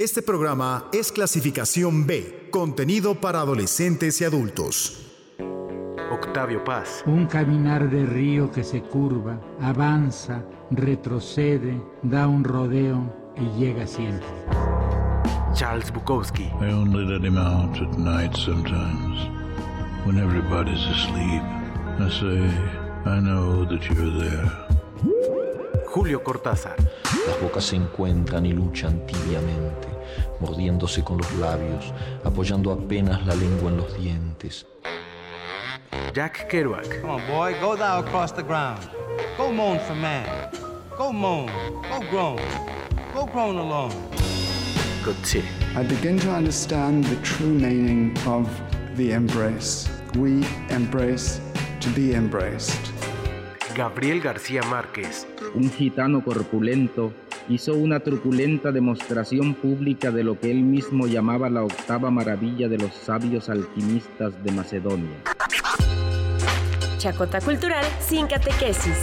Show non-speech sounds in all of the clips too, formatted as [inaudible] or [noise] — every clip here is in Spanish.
Este programa es clasificación B, contenido para adolescentes y adultos. Octavio Paz. Un caminar de río que se curva, avanza, retrocede, da un rodeo y llega siempre. Charles Bukowski. I only let him out at night sometimes, when everybody's asleep. I say, I know that you're there. Julio Cortázar. Las bocas se encuentran y luchan tibiamente, mordiéndose con los labios, apoyando apenas la lengua en los dientes. Jack Kerouac. Come on, boy, go thou across the ground. Go moan for man. Go moan. Go groan. Go groan alone. Coetzee. I begin to understand the true meaning of the embrace. We embrace to be embraced. Gabriel García Márquez. Un gitano corpulento hizo una truculenta demostración pública de lo que él mismo llamaba la octava maravilla de los sabios alquimistas de Macedonia. Chacota Cultural sin catequesis.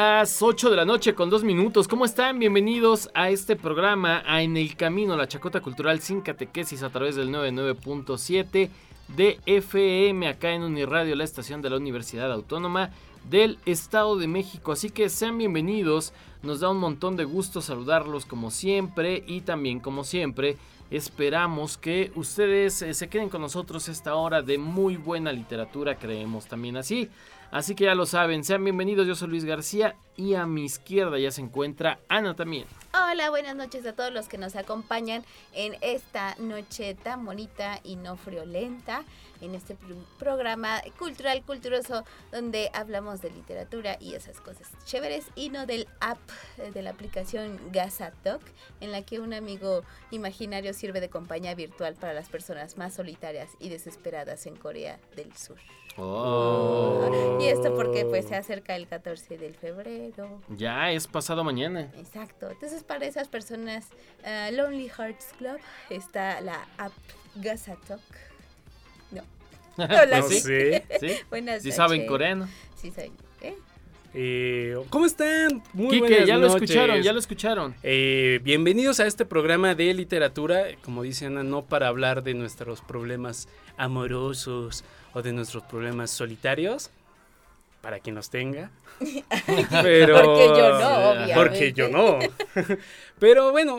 Las 8 de la noche con dos minutos. ¿Cómo están? Bienvenidos a este programa, a En el Camino, la Chacota Cultural sin catequesis a través del 99.7 de FM, acá en Uniradio, la estación de la Universidad Autónoma del Estado de México. Así que sean bienvenidos. Nos da un montón de gusto saludarlos como siempre y también como siempre esperamos que ustedes eh, se queden con nosotros esta hora de muy buena literatura, creemos también así. Así que ya lo saben, sean bienvenidos, yo soy Luis García y a mi izquierda ya se encuentra Ana también. Hola, buenas noches a todos los que nos acompañan en esta noche tan bonita y no friolenta, en este pro- programa cultural, culturoso, donde hablamos de literatura y esas cosas chéveres y no del app, eh, de la aplicación Gazatok, en la que un amigo imaginario sirve de compañía virtual para las personas más solitarias y desesperadas en Corea del Sur. Oh. Y esto porque pues se acerca el 14 de febrero. Ya es pasado mañana. Exacto. Entonces, para esas personas, ah, Lonely Hearts Club está la app Gazatok. No. [laughs] Hola, Pues sí. ¿Sí? [laughs] Buenas Sí saben noches. coreano. Sí saben. ¿eh? Eh, ¿Cómo están? Muy Quique, buenas ya lo escucharon, ya lo escucharon. Eh, bienvenidos a este programa de literatura, como dice Ana, no para hablar de nuestros problemas amorosos o de nuestros problemas solitarios, para quien los tenga. Pero, [laughs] Porque yo no, obviamente. Porque yo no. Pero bueno,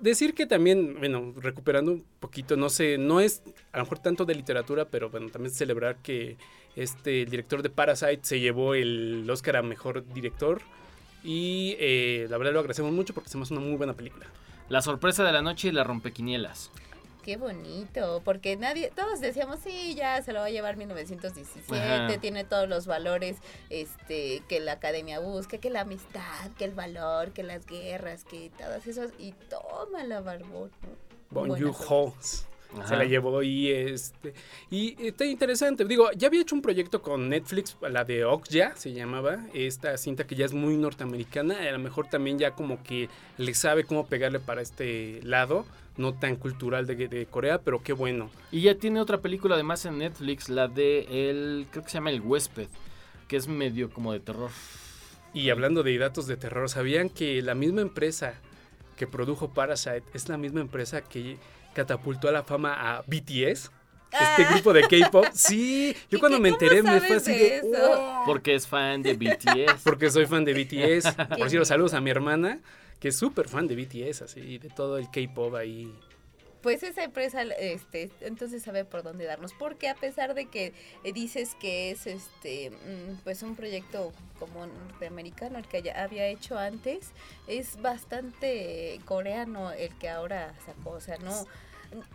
decir que también, bueno, recuperando un poquito, no sé, no es a lo mejor tanto de literatura, pero bueno, también celebrar que este, director de Parasite se llevó el Oscar a Mejor Director. Y eh, la verdad lo agradecemos mucho porque hacemos una muy buena película. La sorpresa de la noche y la rompequinielas. Qué bonito, porque nadie, todos decíamos, sí, ya se lo va a llevar 1917, Ajá. tiene todos los valores este, que la academia busca, que la amistad, que el valor, que las guerras, que todas esos, y toma la barbón, ¿no? Bon se la llevó y este y está interesante. Digo, ya había hecho un proyecto con Netflix, la de Okja se llamaba, esta cinta que ya es muy norteamericana, a lo mejor también ya como que le sabe cómo pegarle para este lado, no tan cultural de, de Corea, pero qué bueno. Y ya tiene otra película además en Netflix, la de el, creo que se llama El Huésped, que es medio como de terror. Y hablando de datos de terror, ¿sabían que la misma empresa que produjo Parasite es la misma empresa que catapultó a la fama a BTS? Este Ah. grupo de K-pop. [laughs] Sí, yo cuando me ¿Cómo enteré me fue así de? "Oh". Porque es fan de BTS. Porque soy fan de BTS. [laughs] Por cierto, saludos a mi hermana, que es súper fan de BTS, así, de todo el K-pop ahí. Pues esa empresa, este, entonces sabe por dónde darnos, porque a pesar de que dices que es, este, mm, pues un proyecto como norteamericano el que ya había hecho antes, es bastante coreano el que ahora sacó, o sea, no,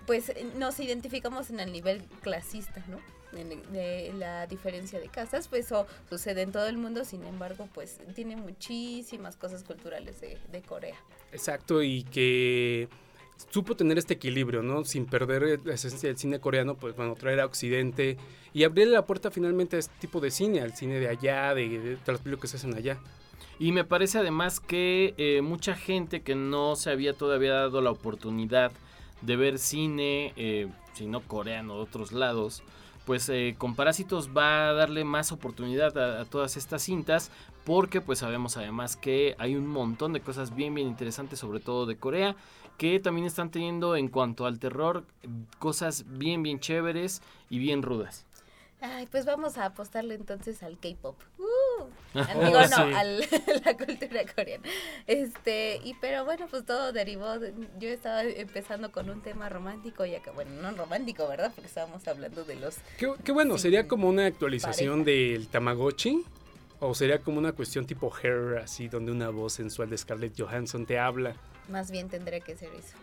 pues nos identificamos en el nivel clasista, ¿no? De la diferencia de casas, pues eso sucede en todo el mundo, sin embargo, pues tiene muchísimas cosas culturales de, de Corea. Exacto, y que supo tener este equilibrio, ¿no? Sin perder la esencia del cine coreano, pues bueno, traer a Occidente y abrirle la puerta finalmente a este tipo de cine, al cine de allá, de, de, de las películas que se hacen allá. Y me parece además que eh, mucha gente que no se había todavía dado la oportunidad de ver cine, eh, si no coreano, de otros lados, pues eh, con Parásitos va a darle más oportunidad a, todas estas cintas porque pues sabemos además que hay un montón de cosas bien bien interesantes sobre todo de Corea que también están teniendo en cuanto al terror cosas bien bien chéveres y bien rudas. Ay, pues vamos a apostarle entonces al K-pop. Uh, [laughs] digo, no, sí. al, a [laughs] la cultura coreana. Este, y pero bueno, pues todo derivó. De, yo estaba empezando con un tema romántico y acá, bueno, no romántico, ¿verdad? Porque estábamos hablando de los. Qué, qué bueno, sería como una actualización pareja. del Tamagotchi. ¿O sería como una cuestión tipo Hair, así, donde una voz sensual de Scarlett Johansson te habla? Más bien tendría que ser eso.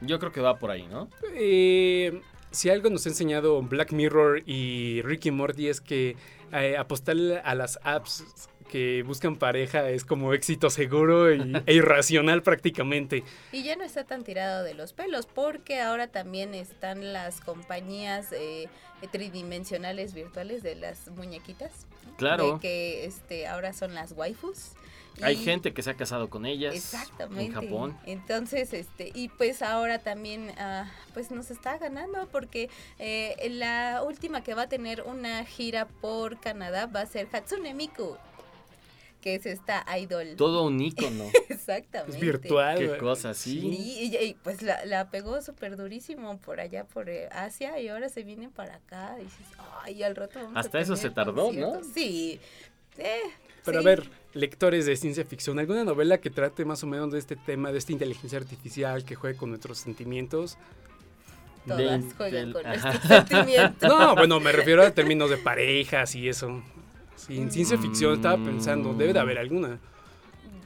Yo creo que va por ahí, ¿no? Eh, si algo nos ha enseñado Black Mirror y Ricky Morty es que eh, apostarle a las apps que buscan pareja es como éxito seguro y, [laughs] e irracional prácticamente. Y ya no está tan tirado de los pelos porque ahora también están las compañías eh, tridimensionales virtuales de las muñequitas. Claro. De que este, ahora son las waifus. Hay gente que se ha casado con ellas Exactamente. en Japón. Entonces, este, y pues ahora también, uh, pues nos está ganando porque eh, la última que va a tener una gira por Canadá va a ser Hatsune Miku que es esta idol. Todo un ícono. [laughs] Exactamente. Es virtual. Qué cosa, sí. Y, y, y pues la, la, pegó súper durísimo por allá, por eh, Asia, y ahora se vienen para acá. Y dices, ay, al rato vamos Hasta a eso se tardó. ¿no? Sí. Eh, Pero sí. a ver, lectores de ciencia ficción, ¿alguna novela que trate más o menos de este tema, de esta inteligencia artificial que juegue con nuestros sentimientos? Todas de, juegan del, con ajá. nuestros [laughs] sentimientos. No, bueno, me refiero a términos de parejas y eso. Sí, en ciencia ficción estaba pensando, debe de haber alguna.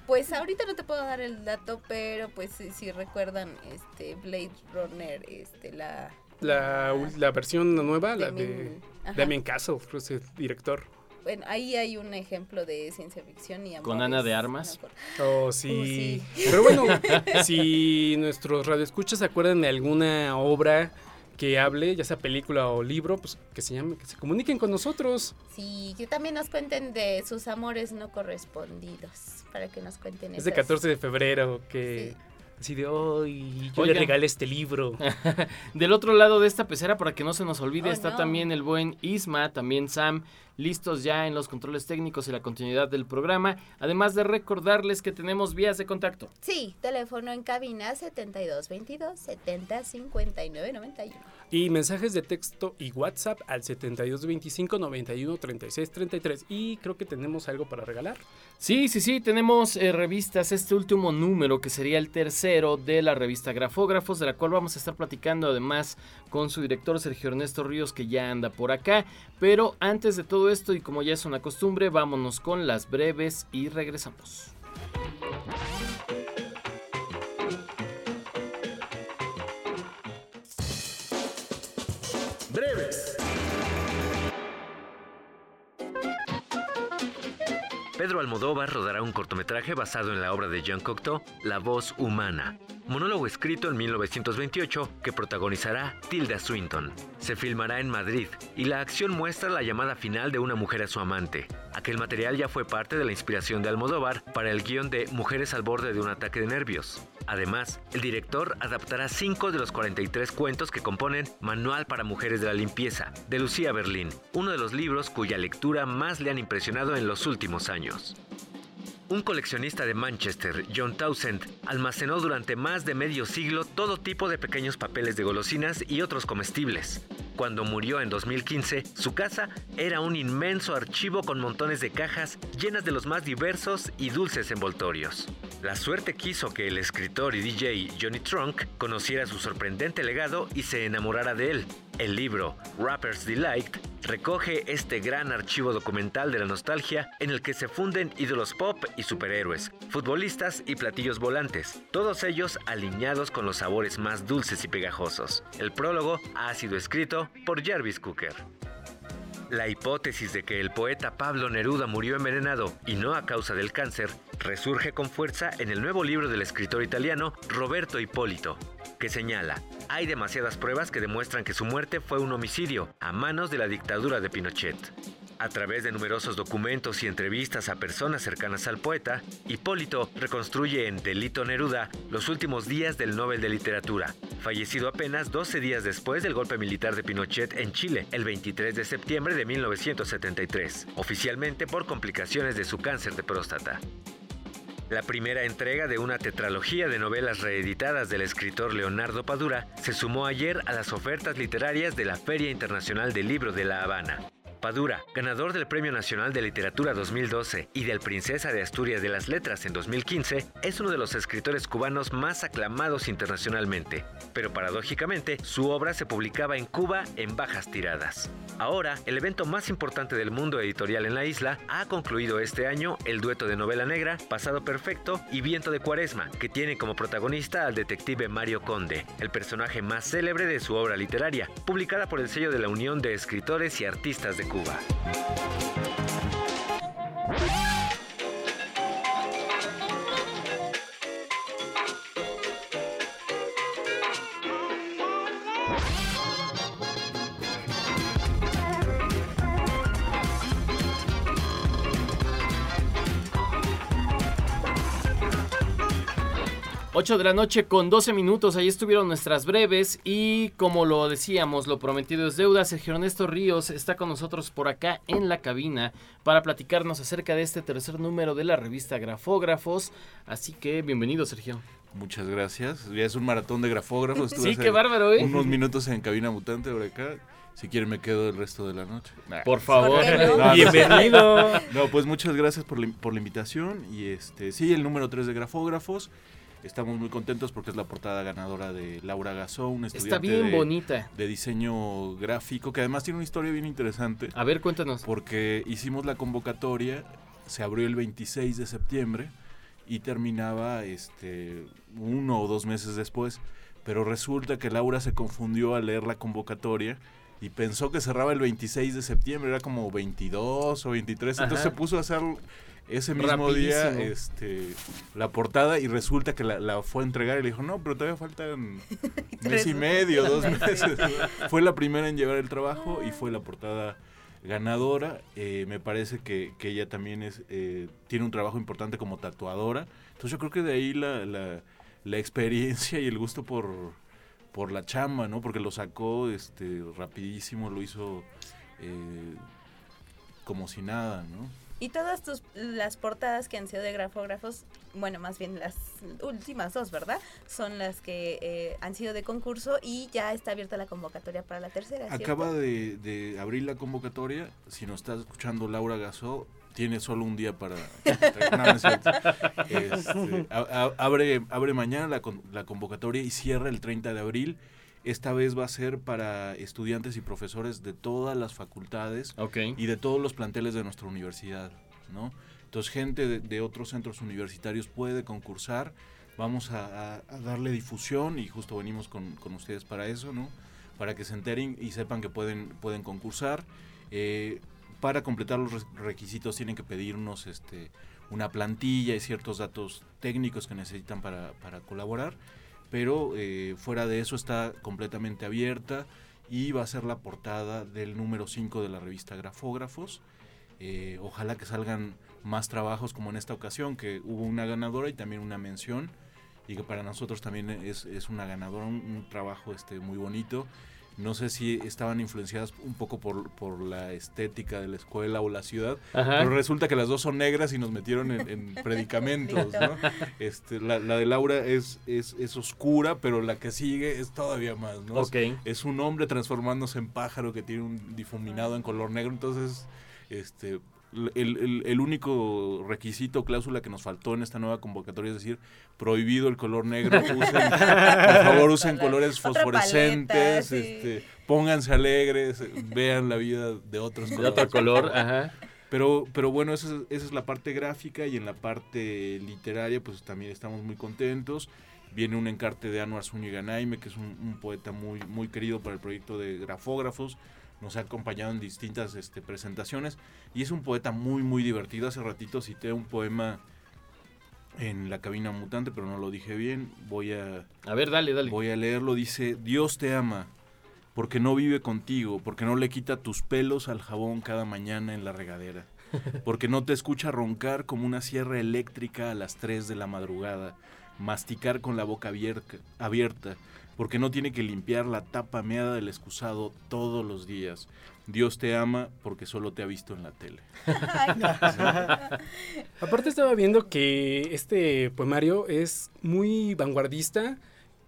Pues ahorita no te puedo dar el dato, pero pues si, si recuerdan este Blade Runner, este la la, la versión nueva, la de Damien Castle, ese director. Bueno, ahí hay un ejemplo de ciencia ficción y Con Ana de Armas. Oh, sí. Uh, sí. Pero bueno, [laughs] si nuestros radioescuchas se acuerdan de alguna obra que hable, ya sea película o libro, pues que se llame, que se comuniquen con nosotros. Sí, que también nos cuenten de sus amores no correspondidos, para que nos cuenten Es de 14 de febrero, que... Sí. Así de hoy, yo Oigan. le regalé este libro. [laughs] Del otro lado de esta pecera, para que no se nos olvide, Oh, está no. también el buen Isma, también Sam, listos ya en los controles técnicos y la continuidad del programa. Además de recordarles que tenemos vías de contacto. Sí, teléfono en cabina 7222 705991. Y mensajes de texto y WhatsApp al 7225 91 36 33. Y creo que tenemos algo para regalar. Sí, sí, sí, tenemos eh, revistas, este último número que sería el tercero de la revista Grafógrafos, de la cual vamos a estar platicando además con su director Sergio Ernesto Ríos, que ya anda por acá. Pero antes de todo esto, y como ya es una costumbre, vámonos con las breves y regresamos. Breves. Pedro Almodóvar rodará un cortometraje basado en la obra de Jean Cocteau, La voz humana, monólogo escrito en 1928 que protagonizará Tilda Swinton. Se filmará en Madrid y la acción muestra la llamada final de una mujer a su amante. Aquel material ya fue parte de la inspiración de Almodóvar para el guion de Mujeres al borde de un ataque de nervios. Además, el director adaptará cinco de los 43 cuentos que componen Manual para Mujeres de la Limpieza, de Lucía Berlín, uno de los libros cuya lectura más le han impresionado en los últimos años. Un coleccionista de Manchester, John Townsend, almacenó durante más de medio siglo todo tipo de pequeños papeles de golosinas y otros comestibles. Cuando murió en 2015, su casa era un inmenso archivo con montones de cajas llenas de los más diversos y dulces envoltorios. La suerte quiso que el escritor y DJ Johnny Trunk conociera su sorprendente legado y se enamorara de él. El libro Rapper's Delight recoge este gran archivo documental de la nostalgia en el que se funden ídolos pop y superhéroes, futbolistas y platillos volantes, todos ellos alineados con los sabores más dulces y pegajosos. El prólogo ha sido escrito por Jarvis Cooker. La hipótesis de que el poeta Pablo Neruda murió envenenado y no a causa del cáncer resurge con fuerza en el nuevo libro del escritor italiano Roberto Hipólito, que señala, hay demasiadas pruebas que demuestran que su muerte fue un homicidio a manos de la dictadura de Pinochet. A través de numerosos documentos y entrevistas a personas cercanas al poeta, Hipólito reconstruye en Delito Neruda los últimos días del Nobel de Literatura, fallecido apenas 12 días después del golpe militar de Pinochet en Chile, el 23 de septiembre de 1973, oficialmente por complicaciones de su cáncer de próstata. La primera entrega de una tetralogía de novelas reeditadas del escritor Leonardo Padura se sumó ayer a las ofertas literarias de la Feria Internacional del Libro de La Habana. Padura, ganador del Premio Nacional de Literatura 2012 y del Princesa de Asturias de las Letras en 2015, es uno de los escritores cubanos más aclamados internacionalmente. Pero paradójicamente, su obra se publicaba en Cuba en bajas tiradas. Ahora, el evento más importante del mundo editorial en la isla ha concluido este año el dueto de novela negra Pasado Perfecto y Viento de Cuaresma, que tiene como protagonista al detective Mario Conde, el personaje más célebre de su obra literaria, publicada por el sello de la Unión de Escritores y Artistas de Cuba. 故啊。8 de la noche con 12 minutos, ahí estuvieron nuestras breves y como lo decíamos, lo prometido es deuda, Sergio Ernesto Ríos está con nosotros por acá en la cabina para platicarnos acerca de este tercer número de la revista Grafógrafos, así que bienvenido Sergio. Muchas gracias, ya es un maratón de grafógrafos. [laughs] Estuve sí, qué bárbaro, ¿eh? Unos minutos en cabina mutante por acá. Si quieren me quedo el resto de la noche. Por favor, no, [laughs] bienvenido. No, pues muchas gracias por la, por la invitación y este, sí, el número 3 de grafógrafos. Estamos muy contentos porque es la portada ganadora de Laura Gasó, un estudiante Está bien de, bonita. de diseño gráfico, que además tiene una historia bien interesante. A ver, cuéntanos. Porque hicimos la convocatoria, se abrió el 26 de septiembre y terminaba este uno o dos meses después. Pero resulta que Laura se confundió al leer la convocatoria y pensó que cerraba el 26 de septiembre, era como 22 o 23, entonces se puso a hacer ese mismo día este la portada y resulta que la, la fue a entregar y le dijo, no, pero todavía faltan [laughs] mes y medio, dos [laughs] meses. fue la primera en llevar el trabajo y fue la portada ganadora. Eh, me parece que, que ella también es eh, tiene un trabajo importante como tatuadora. Entonces yo creo que de ahí la, la, la experiencia y el gusto por, por la chamba, ¿no? Porque lo sacó este rapidísimo, lo hizo eh, como si nada, ¿no? Y todas tus, las portadas que han sido de grafógrafos, bueno, más bien las últimas dos, ¿verdad? Son las que eh, han sido de concurso y ya está abierta la convocatoria para la tercera. ¿cierto? Acaba de, de abrir la convocatoria. Si nos está escuchando Laura Gasó, tiene solo un día para... No, no es cierto. [laughs] Este, a- a- abre, abre mañana la, con- la convocatoria y cierra el 30 de abril. Esta vez va a ser para estudiantes y profesores de todas las facultades y de todos los planteles de nuestra universidad, ¿no? Entonces gente de, de otros centros universitarios puede concursar. Vamos a, darle difusión y justo venimos con, con ustedes para eso, ¿no? Para que se enteren y sepan que pueden, pueden concursar. Eh, para completar los requisitos tienen que pedirnos este, una plantilla y ciertos datos técnicos que necesitan para, para colaborar pero eh, fuera de eso está completamente abierta y va a ser la portada del número 5 de la revista Grafógrafos. Eh, ojalá que salgan más trabajos como en esta ocasión, que hubo una ganadora y también una mención, y que para nosotros también es, una ganadora, un, un trabajo este, muy bonito. No sé si estaban influenciadas un poco por, por la estética de la escuela o la ciudad, Ajá. pero resulta que las dos son negras y nos metieron en, en [laughs] predicamentos, ¿no? Este, la, la de Laura es, es, es oscura, pero la que sigue es todavía más, ¿no? Es- Ok. Es, un hombre transformándose en pájaro que tiene un difuminado en color negro, entonces, este... El, el- el único requisito, cláusula que nos faltó en esta nueva convocatoria es decir, prohibido el color negro. [laughs] Usen, por favor, usen colores fosforescentes, paleta, sí. este, pónganse alegres, vean la vida de otros De colores. otro color, ajá. Pero, pero bueno, esa es, esa es la parte gráfica y en la parte literaria pues también estamos muy contentos. Viene un encarte de Anwar Zúñiga Naime, que es un, un poeta muy, muy querido para el proyecto de grafógrafos. Nos ha acompañado en distintas este, presentaciones y es un poeta muy, muy divertido. Hace ratito cité un poema en la cabina mutante, pero no lo dije bien. Voy a... A ver, dale, dale. Voy a leerlo. Dice, Dios te ama porque no vive contigo, porque no le quita tus pelos al jabón cada mañana en la regadera, [laughs] porque no te escucha roncar como una sierra eléctrica a las 3 de la madrugada, masticar con la boca abierta, abierta porque no tiene que limpiar la tapa meada del excusado todos los días. Dios te ama porque solo te ha visto en la tele. [laughs] Aparte estaba viendo que este poemario es muy vanguardista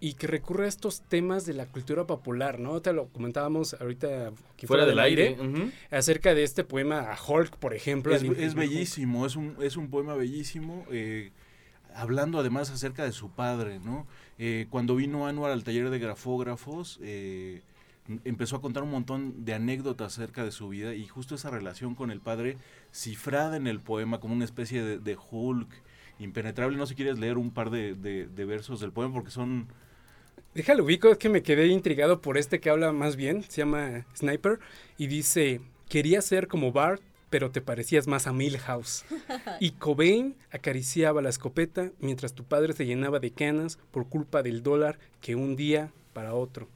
y que recurre a estos temas de la cultura popular, ¿no? Te lo comentábamos ahorita aquí fuera, del aire, acerca de este poema a Hulk, por ejemplo. Es, bellísimo, es un, es un poema bellísimo, eh, hablando además acerca de su padre, ¿no? Eh, cuando vino Anuar al taller de grafógrafos, eh, empezó a contar un montón de anécdotas acerca de su vida y justo esa relación con el padre cifrada en el poema como una especie de, Hulk impenetrable. No sé si quieres leer un par de, de versos del poema porque son Déjalo ubico, es que me quedé intrigado por este que habla más bien, se llama Sniper, y dice, quería ser como Bart, pero te parecías más a Milhouse. [laughs] Y Cobain acariciaba la escopeta mientras tu padre se llenaba de canas por culpa del dólar que un día para otro.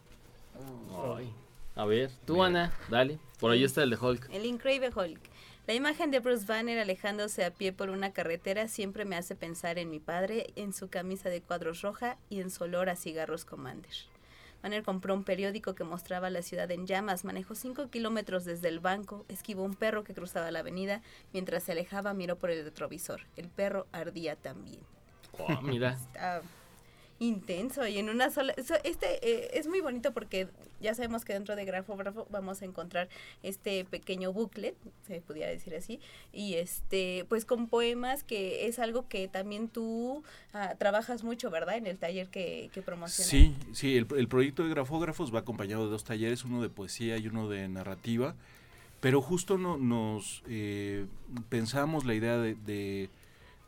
A ver, tú Ana, dale. Por ahí está el de Hulk. El increíble Hulk. La imagen de Bruce Banner alejándose a pie por una carretera siempre me hace pensar en mi padre, en su camisa de cuadros roja y en su olor a cigarros Commander. Banner compró un periódico que mostraba la ciudad en llamas, manejó cinco kilómetros desde el banco, esquivó un perro que cruzaba la avenida, mientras se alejaba miró por el retrovisor. El perro ardía también. Oh, mira [laughs] intenso y en una sola... Este eh, es muy bonito porque ya sabemos que dentro de Grafógrafo vamos a encontrar este pequeño booklet, se pudiera decir así, y este, pues con poemas que es algo que también tú ah, trabajas mucho, ¿verdad? En el taller que, que promocionas. Sí, sí, el, el proyecto de Grafógrafos va acompañado de dos talleres, uno de poesía y uno de narrativa, pero justo no, nos eh, pensamos la idea de de,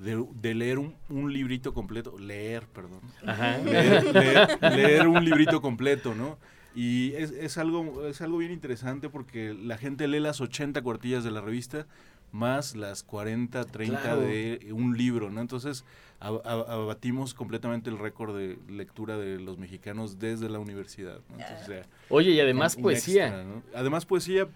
leer un, librito completo, leer, perdón, [laughs] Leer, un librito completo, ¿no? Y es, es, algo, es algo bien interesante porque la gente lee las 80 cuartillas de la revista más las 40, 30 de un libro, ¿no? Entonces abatimos completamente el récord de lectura de los mexicanos desde la universidad. Oye, y además poesía. Además poesía,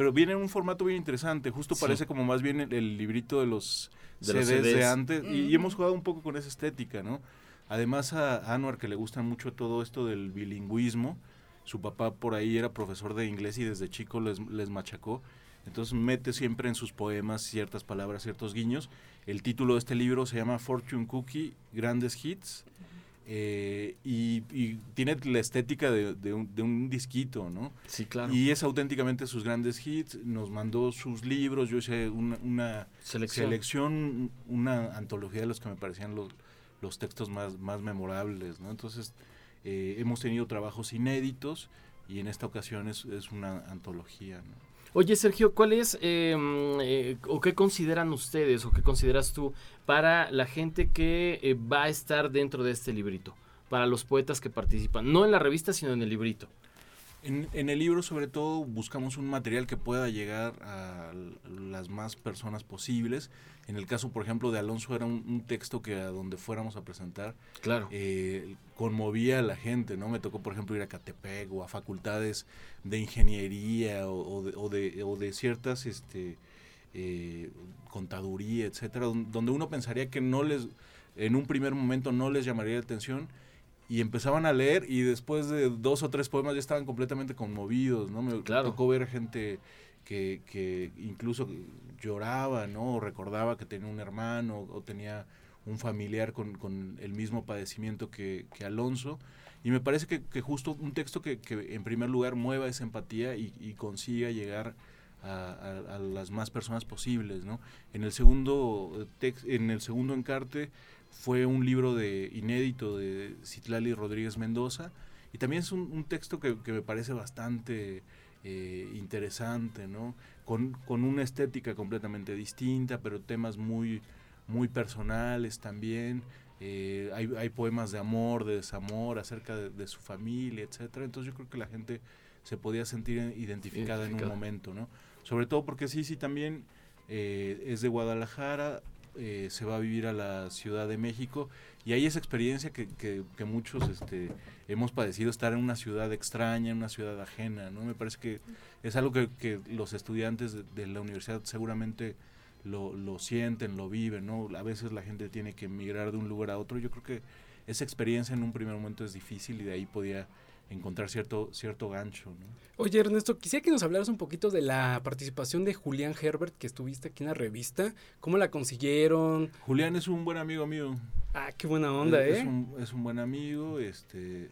pero viene en un formato bien interesante, justo parece como más bien el librito de los de CDs, de antes. y, hemos jugado un poco con esa estética, ¿no? Además a Anwar, que le gusta mucho todo esto del bilingüismo, su papá por ahí era profesor de inglés y desde chico les, les machacó. Entonces mete siempre en sus poemas ciertas palabras, ciertos guiños. El título de este libro se llama Fortune Cookie, Grandes Hits. Eh, y, tiene la estética de, un, disquito, ¿no? Sí, claro. Y es auténticamente sus grandes hits. Nos mandó sus libros, yo hice una, selección. una antología de los que me parecían los, los textos más, más memorables, ¿no? Entonces, eh, hemos tenido trabajos inéditos y en esta ocasión es, es una antología, ¿no? Oye, Sergio, ¿cuál es em, eh, o qué consideran ustedes o qué consideras tú para la gente que eh, va a estar dentro de este librito? Para los poetas que participan, no en la revista, sino en el librito. En, el libro sobre todo buscamos un material que pueda llegar a las más personas posibles. En el caso, por ejemplo, de Alonso era un, texto que a donde fuéramos a presentar claro. Eh, conmovía a la gente, ¿no? Me tocó, por ejemplo, ir a Catepec o a facultades de ingeniería o, de, o de, ciertas este, eh, contaduría, etcétera, donde uno pensaría que no les, en un primer momento no les llamaría la atención y empezaban a leer y después de dos o tres poemas ya estaban completamente conmovidos, ¿no? Me tocó ver gente que, que incluso lloraba, ¿no? O recordaba que tenía un hermano o tenía un familiar con, con el mismo padecimiento que, que, Alonso. Y me parece que, que justo un texto que, que, en primer lugar mueva esa empatía y, y consiga llegar a, a, las más personas posibles, ¿no? En el segundo, en el segundo encarte fue un libro de inédito de Citlali Rodríguez Mendoza y también es un, texto que, me parece bastante eh, interesante, ¿no? Con, una estética completamente distinta, pero temas muy, muy personales también. Eh, hay, hay, poemas de amor, de desamor, acerca de, su familia, etcétera. Entonces yo creo que la gente se podía sentir identificada en un Identificada. momento, ¿no? Sobre todo porque sí, sí, también eh, es de Guadalajara, eh, se va a vivir a la Ciudad de México y hay esa experiencia que, que, muchos este, hemos padecido, estar en una ciudad extraña, en una ciudad ajena, ¿no? Me parece que es algo que, que los estudiantes de, de la universidad seguramente lo, lo sienten, lo viven, ¿no? A veces la gente tiene que emigrar de un lugar a otro. Yo creo que esa experiencia en un primer momento es difícil y de ahí podía encontrar cierto, cierto gancho, ¿no? Oye, Ernesto, quisiera que nos hablaras un poquito de la participación de Julián Herbert, que estuviste aquí en la revista. ¿Cómo la consiguieron? Julián es un buen amigo mío. Ah, qué buena onda, es, ¿eh? Es un, es un buen amigo, este...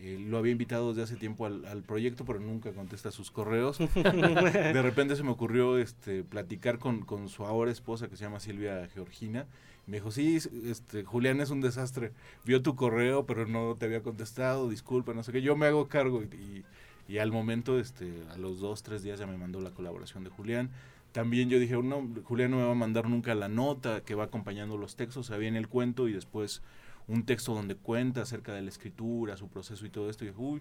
eh, lo había invitado desde hace tiempo al, al proyecto, pero nunca contesta sus correos. [laughs] de repente se me ocurrió este, platicar con, con su ahora esposa, que se llama Silvia Georgina. Me dijo, sí, este, Julián es un desastre. Vio tu correo, pero no te había contestado, disculpa, no sé qué. Yo me hago cargo. Y, y al momento, este, a los dos, tres días ya me mandó la colaboración de Julián. También yo dije, no, Julián no me va a mandar nunca la nota que va acompañando los textos. O sea, el cuento y después un texto donde cuenta acerca de la escritura, su proceso y todo esto. Y dije, uy,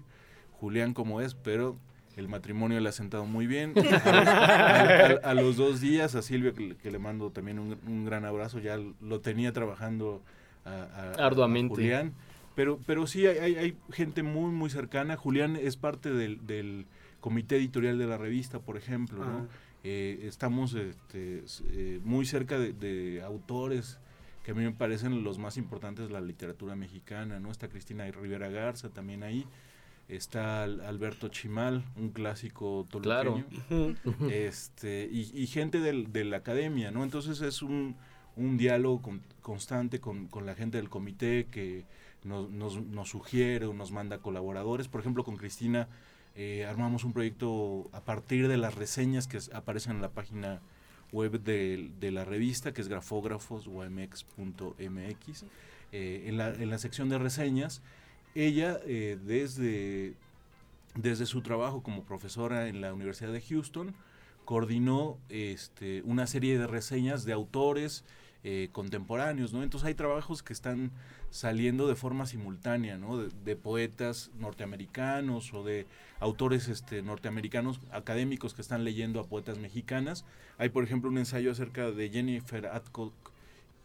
Julián como es, pero el matrimonio le ha sentado muy bien. A, a- a- a los dos días, a Silvia, que, le- que le mando también un, un gran abrazo, ya lo tenía trabajando a, a- a Arduamente. Julián. Pero, pero sí, hay, hay- hay gente muy, muy cercana. Julián es parte del, del comité editorial de la revista, por ejemplo, ¿no? Ah. Eh, estamos este, eh, muy cerca de, de autores que a mí me parecen los más importantes de la literatura mexicana, ¿no? Está Cristina Rivera Garza también ahí, está Al- Alberto Chimal, un clásico Claro. toluqueño, este, y, y gente del- de la academia, ¿no? Entonces es un, un diálogo con- constante con, con la gente del comité que nos, nos, nos sugiere o nos manda colaboradores. Por ejemplo, con Cristina eh, armamos un proyecto a partir de las reseñas que aparecen en la página web de, de la revista, que es grafógrafos.mx. Eh, en, la, en la sección de reseñas, ella eh, desde, desde su trabajo como profesora en la Universidad de Houston, coordinó este, una serie de reseñas de autores eh, contemporáneos, ¿no? Entonces hay trabajos que están saliendo de forma simultánea, ¿no? De, poetas norteamericanos o de autores este, norteamericanos académicos que están leyendo a poetas mexicanas. Hay, por ejemplo, un ensayo acerca de Jennifer Adcock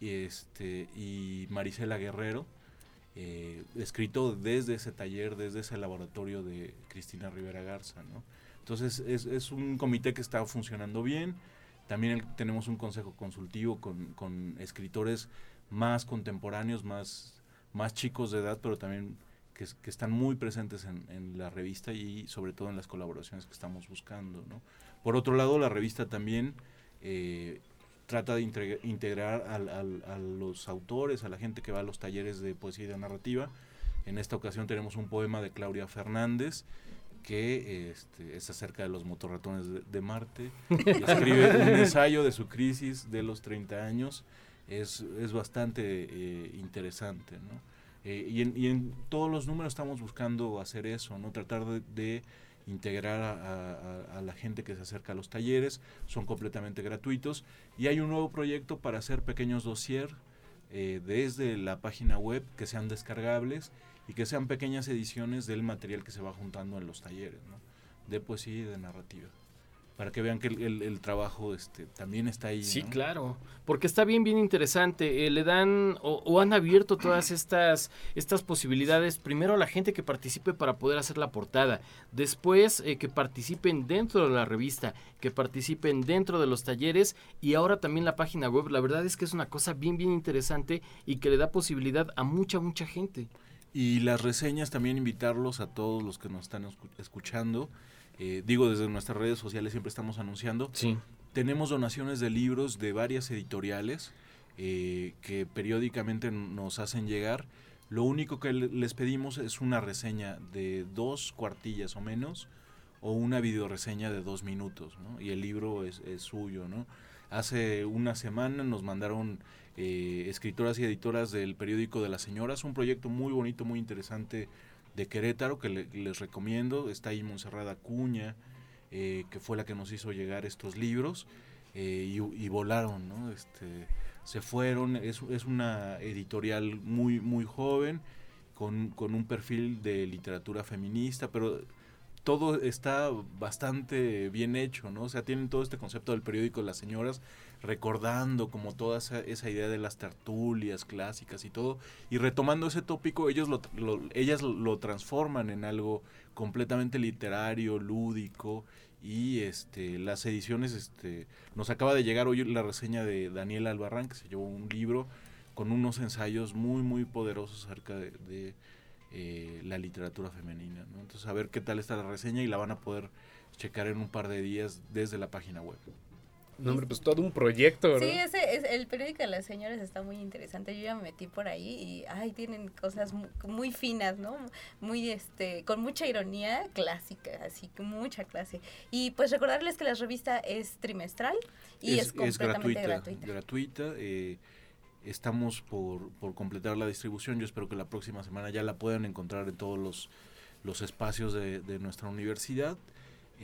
este, y Marisela Guerrero, eh, escrito desde ese taller, desde ese laboratorio de Cristina Rivera Garza, ¿no? Entonces es, es un comité que está funcionando bien. También tenemos un consejo consultivo con, con escritores más contemporáneos, más, más chicos de edad, pero también que, es- que están muy presentes en, en la revista y sobre todo en las colaboraciones que estamos buscando. ¿no? Por otro lado, la revista también eh, trata de integrar al- al- a los autores, a la gente que va a los talleres de poesía y de narrativa. En esta ocasión tenemos un poema de Claudia Fernández que este, es acerca de los motorratones de, de Marte. [laughs] Escribe un ensayo de su crisis de los 30 años. Es, es bastante eh, interesante, ¿no? Eh, y, en, y en todos los números estamos buscando hacer eso, ¿no? Tratar de, de integrar a, la gente que se acerca a los talleres, son completamente gratuitos. Y hay un nuevo proyecto para hacer pequeños dossier eh, desde la página web que sean descargables y que sean pequeñas ediciones del material que se va juntando en los talleres, de poesía y de narrativa. Para que vean que el, el- el trabajo este, también está ahí. Sí, ¿no? claro, porque está bien, bien interesante. Eh, le dan o, o han abierto todas estas, estas posibilidades, primero a la gente que participe para poder hacer la portada, después eh, que participen dentro de la revista, que participen dentro de los talleres y ahora también la página web. La verdad es que es una cosa bien, bien interesante y que le da posibilidad a mucha, mucha gente. Y las reseñas también invitarlos a todos los que nos están escu- escuchando. Eh, digo, desde nuestras redes sociales siempre estamos anunciando. Sí. Tenemos donaciones de libros de varias editoriales eh, que periódicamente nos hacen llegar. Lo único que le- les pedimos es una reseña de dos cuartillas o menos o una videoreseña de dos minutos, ¿no? Y el libro es, es suyo, ¿no? Hace una semana nos mandaron eh, escritoras y editoras del periódico de las señoras, un proyecto muy bonito, muy interesante de Querétaro que le- les recomiendo. Está ahí Monserrat Acuña, eh, que fue la que nos hizo llegar estos libros eh, y, y volaron, ¿no? Este, se fueron, es, es una editorial muy, muy joven, con, con un perfil de literatura feminista, pero todo está bastante bien hecho, ¿no? O sea, tienen todo este concepto del periódico de las señoras, recordando como toda esa, esa idea de las tertulias clásicas y todo, y retomando ese tópico, ellos lo, lo- ellas lo transforman en algo completamente literario, lúdico, y este las ediciones, este nos acaba de llegar hoy la reseña de Daniel Albarrán, que se llevó un libro con unos ensayos muy, muy poderosos acerca de, de, eh, la literatura femenina. ¿no? Entonces, a ver qué tal está la reseña y la van a poder checar en un par de días desde la página web. No, hombre, pues todo un proyecto, ¿verdad? Sí, ese, es, el periódico de las señoras está muy interesante. Yo ya me metí por ahí y ay, tienen cosas mu- muy, finas, ¿no? Muy este, con mucha ironía clásica, así que mucha clase. Y pues recordarles que la revista es trimestral y es, completamente gratuita. gratuita, eh, estamos por, por completar la distribución. Yo espero que la próxima semana ya la puedan encontrar en todos los, los espacios de, de nuestra universidad.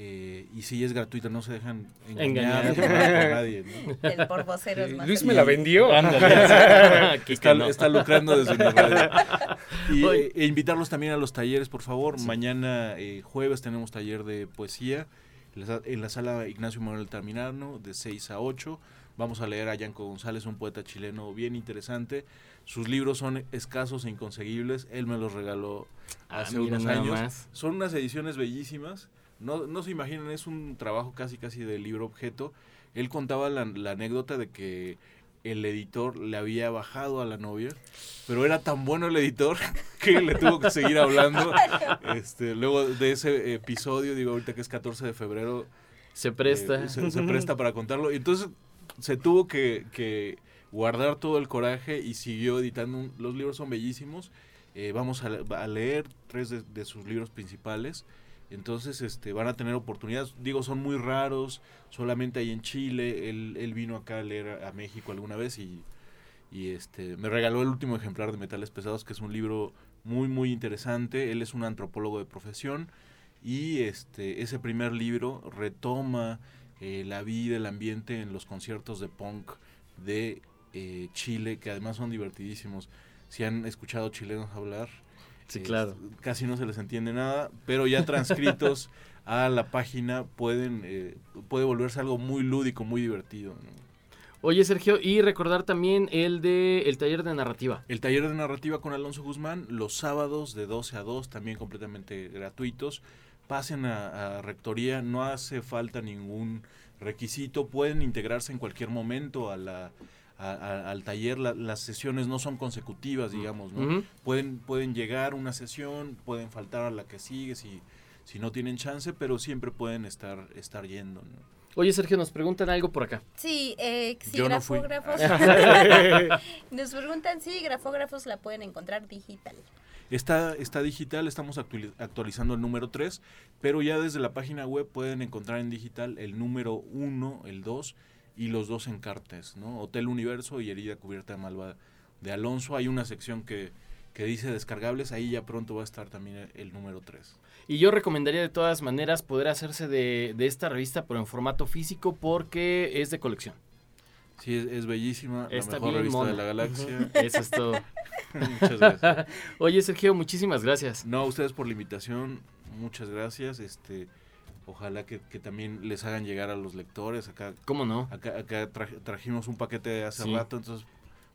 Eh, y si es gratuita, no se dejan engañar, Engañar. por, nadie. ¿no? [laughs] El por voceros más Luis me la vendió. Ándale. [laughs] está, no. está lucrando desde mi radio. Y eh, e invitarlos también a los talleres, por favor. Mañana eh, jueves tenemos taller de poesía en la, la sala Ignacio Manuel Altamirano de 6 a 8. Vamos a leer a Yanko González, un poeta chileno bien interesante. Sus libros son escasos e inconseguibles. Él me los regaló Ah, hace unos años. más. Son unas ediciones bellísimas. No, no se imaginan, es un trabajo casi casi de libro objeto. Él contaba la, la anécdota de que el editor le había bajado a la novia, pero era tan bueno el editor [laughs] que le tuvo que seguir hablando. [laughs] Este, luego de ese episodio, digo ahorita que es 14 de febrero, Se presta. eh, se, se presta para contarlo. Y entonces se tuvo que, que guardar todo el coraje y siguió editando. un- los libros son bellísimos. Eh, vamos a, le- a leer tres de, de sus libros principales. Entonces este, van a tener oportunidades. Digo, son muy raros. Solamente hay en Chile. Él, él vino acá a leer a, México alguna vez y, y este, me regaló el último ejemplar de Metales Pesados, que es un libro muy, muy interesante. Él es un antropólogo de profesión y este, ese primer libro retoma eh, la vida, el ambiente en los conciertos de punk de eh, Chile, que además son divertidísimos. Si han escuchado chilenos hablar, Sí, eh, claro. casi no se les entiende nada, pero ya transcritos [laughs] a la página pueden eh, puede volverse algo muy lúdico, muy divertido. ¿no? Oye, Sergio, y recordar también el de el taller de narrativa. El taller de narrativa con Alonso Guzmán, los sábados de 12 a 2, también completamente gratuitos. Pasen a, a Rectoría, no hace falta ningún requisito, pueden integrarse en cualquier momento a la, a- a- al taller. La- las sesiones no son consecutivas, digamos, ¿no? Ujú. pueden, pueden llegar una sesión, pueden faltar a la que sigue si, si no tienen chance, pero siempre pueden estar, estar yendo, ¿no? Oye, Sergio, nos preguntan algo por acá. Sí, eh, si Yo no fui. grafógrafos. [laughs] Nos preguntan si grafógrafos la pueden encontrar digital. Está, está digital, estamos actuali- actualizando el número 3, pero ya desde la página web pueden encontrar en digital el número 1, el 2 y los dos encartes, ¿no? Hotel Universo y Herida Cubierta de Malva de Alonso. Hay una sección que, que dice descargables, ahí ya pronto va a estar también el, número 3. Y yo recomendaría de todas maneras poder hacerse de, de esta revista, pero en formato físico, porque es de colección. Sí, es, es bellísima, Está la mejor bien revista mona. de la galaxia. Eso es todo. [laughs] Muchas gracias. [laughs] Oye, Sergio, muchísimas gracias. No, a ustedes por la invitación, muchas gracias. Este, ojalá que, que también les hagan llegar a los lectores. Acá, ¿Cómo no? Acá, acá traj- trajimos un paquete hace Sí. rato, entonces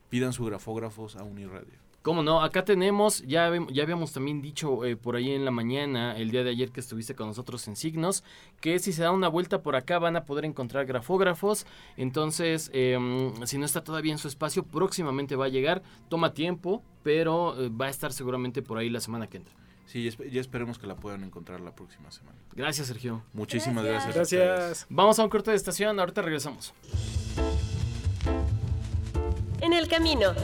pidan su grafógrafos a Uniradio. ¿Cómo no? Acá tenemos, ya, ya habíamos también dicho eh, por ahí en la mañana, el día de ayer que estuviste con nosotros en Signos, que si se dan una vuelta por acá van a poder encontrar grafógrafos. Entonces, em, si no está todavía en su espacio, próximamente va a llegar. Toma tiempo, pero eh, va a estar seguramente por ahí la semana que entra. Sí, ya esperemos que la puedan encontrar la próxima semana. Gracias, Sergio. Muchísimas gracias. a ustedes. Vamos a un corte de estación, ahorita regresamos. En el camino.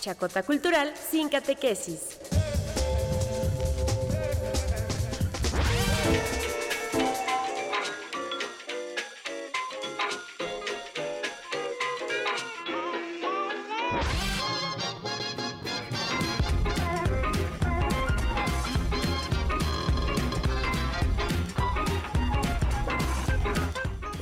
Chacota Cultural sin catequesis.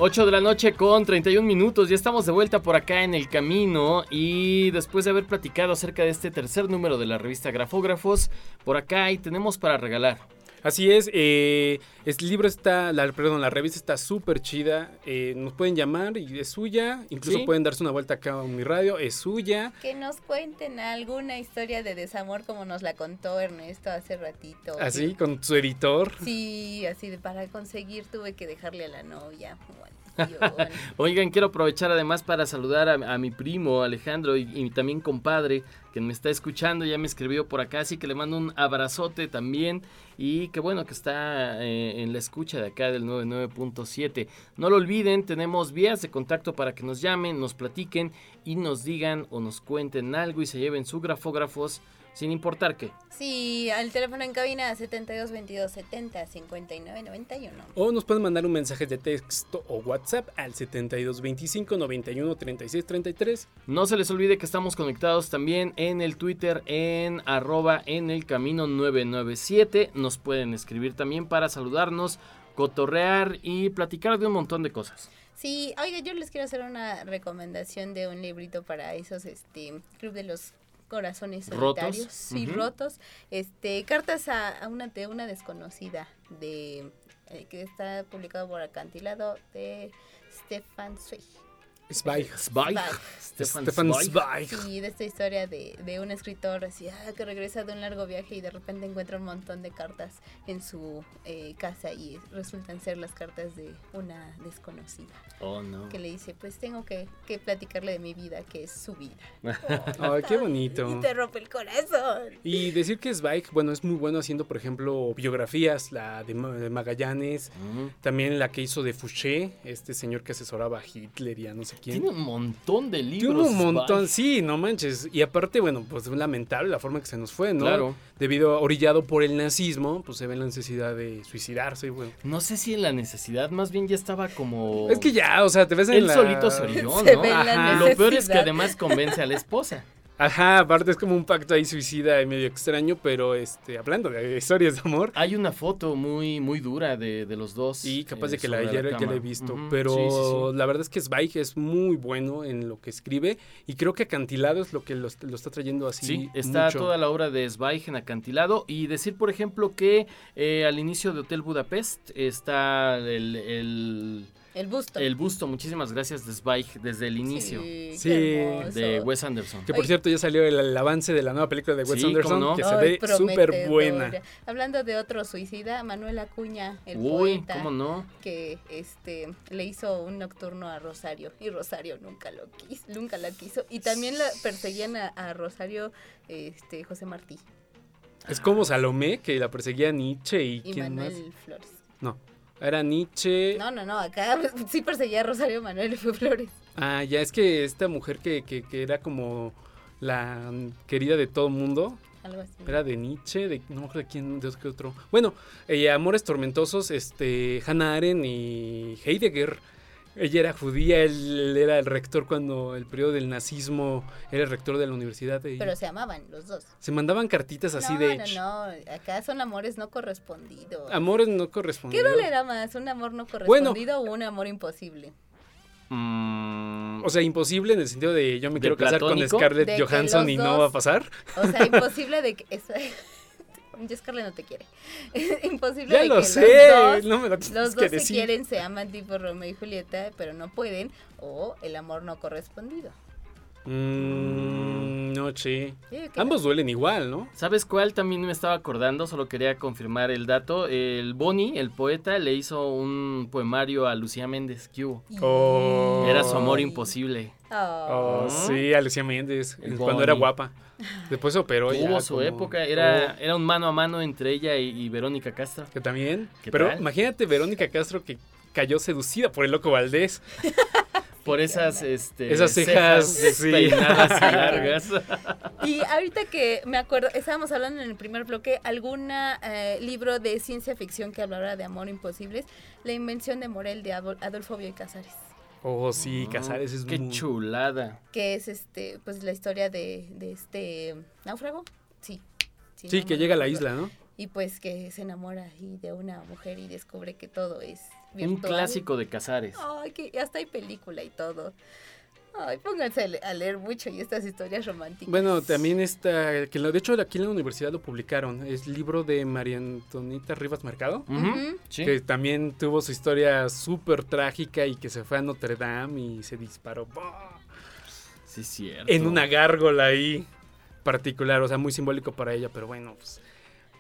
8 de la noche con 31 minutos, ya estamos de vuelta por acá en el camino y después de haber platicado acerca de este tercer número de la revista Grafógrafos, por acá y tenemos para regalar. Así es, eh, el libro está, la, perdón, la revista está súper chida. eh, nos pueden llamar y es suya. Incluso Sí. pueden darse una vuelta acá a mi radio, es suya. Que nos cuenten alguna historia de desamor como nos la contó Ernesto hace ratito. Así, con su editor. Sí, así de para conseguir tuve que dejarle a la novia. Maldición. [laughs] Oigan, quiero aprovechar además para saludar a, mi primo Alejandro y, y también compadre, que me está escuchando, ya me escribió por acá, así que le mando un abrazote también y qué bueno que está eh, en la escucha de acá del 99.7. No lo olviden, tenemos vías de contacto para que nos llamen, nos platiquen y nos digan o nos cuenten algo y se lleven sus grafógrafos sin importar qué. Sí, al teléfono en cabina 72 22 70 59 91. O nos pueden mandar un mensaje de texto o WhatsApp al 72 25 91 36 33. No se les olvide que estamos conectados también en el Twitter en arroba en el camino 997. Nos pueden escribir también para saludarnos, cotorrear y platicar de un montón de cosas. Sí, oiga, yo les quiero hacer una recomendación de un librito para esos, este, Club de los Corazones Rotos. Solitarios. Sí, Ujú. rotos. Este, cartas a, a una, de una desconocida de, eh, que está publicado por Acantilado de Stefan Zweig. Zweig. Zweig. Stefan Stefan Zweig. Sí, de esta historia de, de un escritor así, ah, que regresa de un largo viaje y de repente encuentra un montón de cartas en su eh, casa y resultan ser las cartas de una desconocida. Oh, no. Que le dice, pues tengo que, que platicarle de mi vida, que es su vida. [laughs] Ay, qué bonito. Y te rompe el corazón. Y decir que Zweig, bueno, es muy bueno haciendo, por ejemplo, biografías, la de, Ma- de Magallanes, también la que hizo de Fouché, este señor que asesoraba a Hitler y a no sé quién. Tiene un montón de libros. Tiene un montón, sí, no manches. Y aparte, bueno, pues es lamentable la forma que se nos fue, ¿no? Claro. Debido a orillado por el nazismo, pues se ve la necesidad de suicidarse, güey. No sé si en la necesidad, más bien ya estaba como... Es que ya, o sea, te ves en Él la... solito se orilló, [laughs] Se ¿no? ve en la Ajá. Lo peor es que además convence a la esposa. Ajá, aparte es como un pacto ahí suicida y medio extraño, pero este, hablando de historias de amor. Hay una foto muy, muy dura de, de los dos. Sí, capaz eh, de que la, ya, ya la he visto, pero sí, sí, sí. la verdad es que Zweig es muy bueno en lo que escribe y creo que Acantilado es lo que lo, lo está trayendo así Sí, está mucho. toda la obra de Zweig en acantilado y decir, por ejemplo, que eh, al inicio de Hotel Budapest está el, el, El busto. el busto, muchísimas gracias, de desde el inicio Sí, de Wes Anderson. Que por cierto ya salió el, el avance de la nueva película de Wes Sí, Anderson, que se Ay, ve súper buena. Hablando de otro suicida, Manuel Acuña, el Uy, poeta. ¿cómo no? que este le hizo un nocturno a Rosario y Rosario nunca lo quiso, nunca la quiso y también la perseguían a, a Rosario este José Martí Es como Salomé, que la perseguía Nietzsche y, y quién Manuel más. Flores. No, era Nietzsche. No, no, no, acá [laughs] sí perseguía a Rosario Manuel Flores. Ah, ya es que esta mujer que, que, que era como la querida de todo mundo. Algo así. Era de Nietzsche, de no me acuerdo de quién, de qué otro. Bueno, eh, Amores Tormentosos, este, Hannah Arendt y Heidegger. Ella era judía, él era el rector cuando el periodo del nazismo era el rector de la universidad. Pero se amaban los dos. se mandaban cartitas así no, de no, no, acá son amores no correspondidos. amores no ¿Qué correspondidos. dolerá más, un amor no Bueno. correspondido o un amor imposible? Mm, O sea, imposible en el sentido de yo me ¿De quiero casar con? Scarlett De Johansson y no va a pasar. O sea, [laughs] imposible de que... Ya Scarlett no te quiere. [laughs] imposible Ya de lo que sé, los dos, no me lo tienes los que se decir. quieren, se aman tipo Romeo y Julieta, pero no pueden. O el amor no correspondido. Mm, no, sí. Ambos duelen igual, ¿no? ¿Sabes cuál? También me estaba acordando, solo quería confirmar el dato. El Boni, el poeta, le hizo un poemario a Lucía Méndez. ¿Qué hubo? Oh. Era su amor imposible. Oh, Oh. sí, a Lucía Méndez, El cuando era guapa. Después se operó ya. Tuvo su como- época, era, Oh, era un mano a mano entre ella y, y Verónica Castro. que también. ¿Qué Pero tal? imagínate Verónica Castro que cayó seducida por el loco Valdés. [laughs] Por esas, este, Esas cejas, sí. y largas. [laughs] Y ahorita que me acuerdo, estábamos hablando en el primer bloque, algún libro de ciencia ficción que hablara de amor imposibles, La invención de Morel de Adol- Adolfo Bioy Casares. Oh, sí, Ah, Casares es Qué muy... chulada. que es este pues la historia de, de este náufrago sí Sí, no que llega a la isla, ¿no? y pues que se enamora ahí de una mujer y descubre que todo es Un virtual. clásico de Casares. Ay, que hasta hay película y todo. Ay, pónganse a le- a leer mucho y estas historias románticas. Bueno, también está, que lo, de hecho aquí en la universidad lo publicaron, es libro de María Antonita Rivas Mercado, sí. que también tuvo su historia súper trágica y que se fue a Notre Dame y se disparó ¡bah! Sí, cierto. en una gárgola ahí particular, o sea, muy simbólico para ella, pero bueno, pues...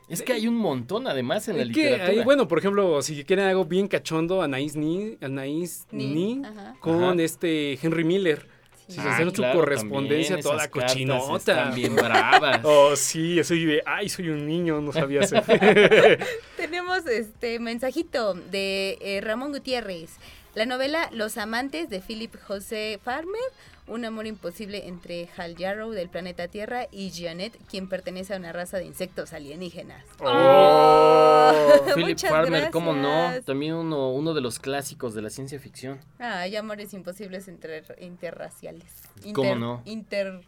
Es que hay un montón además en la literatura. hay, bueno, por ejemplo, si quieren algo bien cachondo, Anaís Ni, Anaís Ni, Ni, ajá. con Ajá. este Henry Miller. Si se Ah, hacen su claro, correspondencia también, toda cochinota. están bien bravas. [laughs] Oh, sí, soy de, ay, soy un niño, no sabía hacer. [laughs] Tenemos este mensajito de eh, Ramón Gutiérrez. La novela Los amantes de Philip José Farmer, un amor imposible entre Hal Jarrow del planeta Tierra y Janet, quien pertenece a una raza de insectos alienígenas. Oh, [laughs] Philip Muchas Farmer, ¿cómo no? También uno, uno de los clásicos de la ciencia ficción. Ah, hay amores imposibles entre interraciales. ¿Cómo Inter- no? Inter,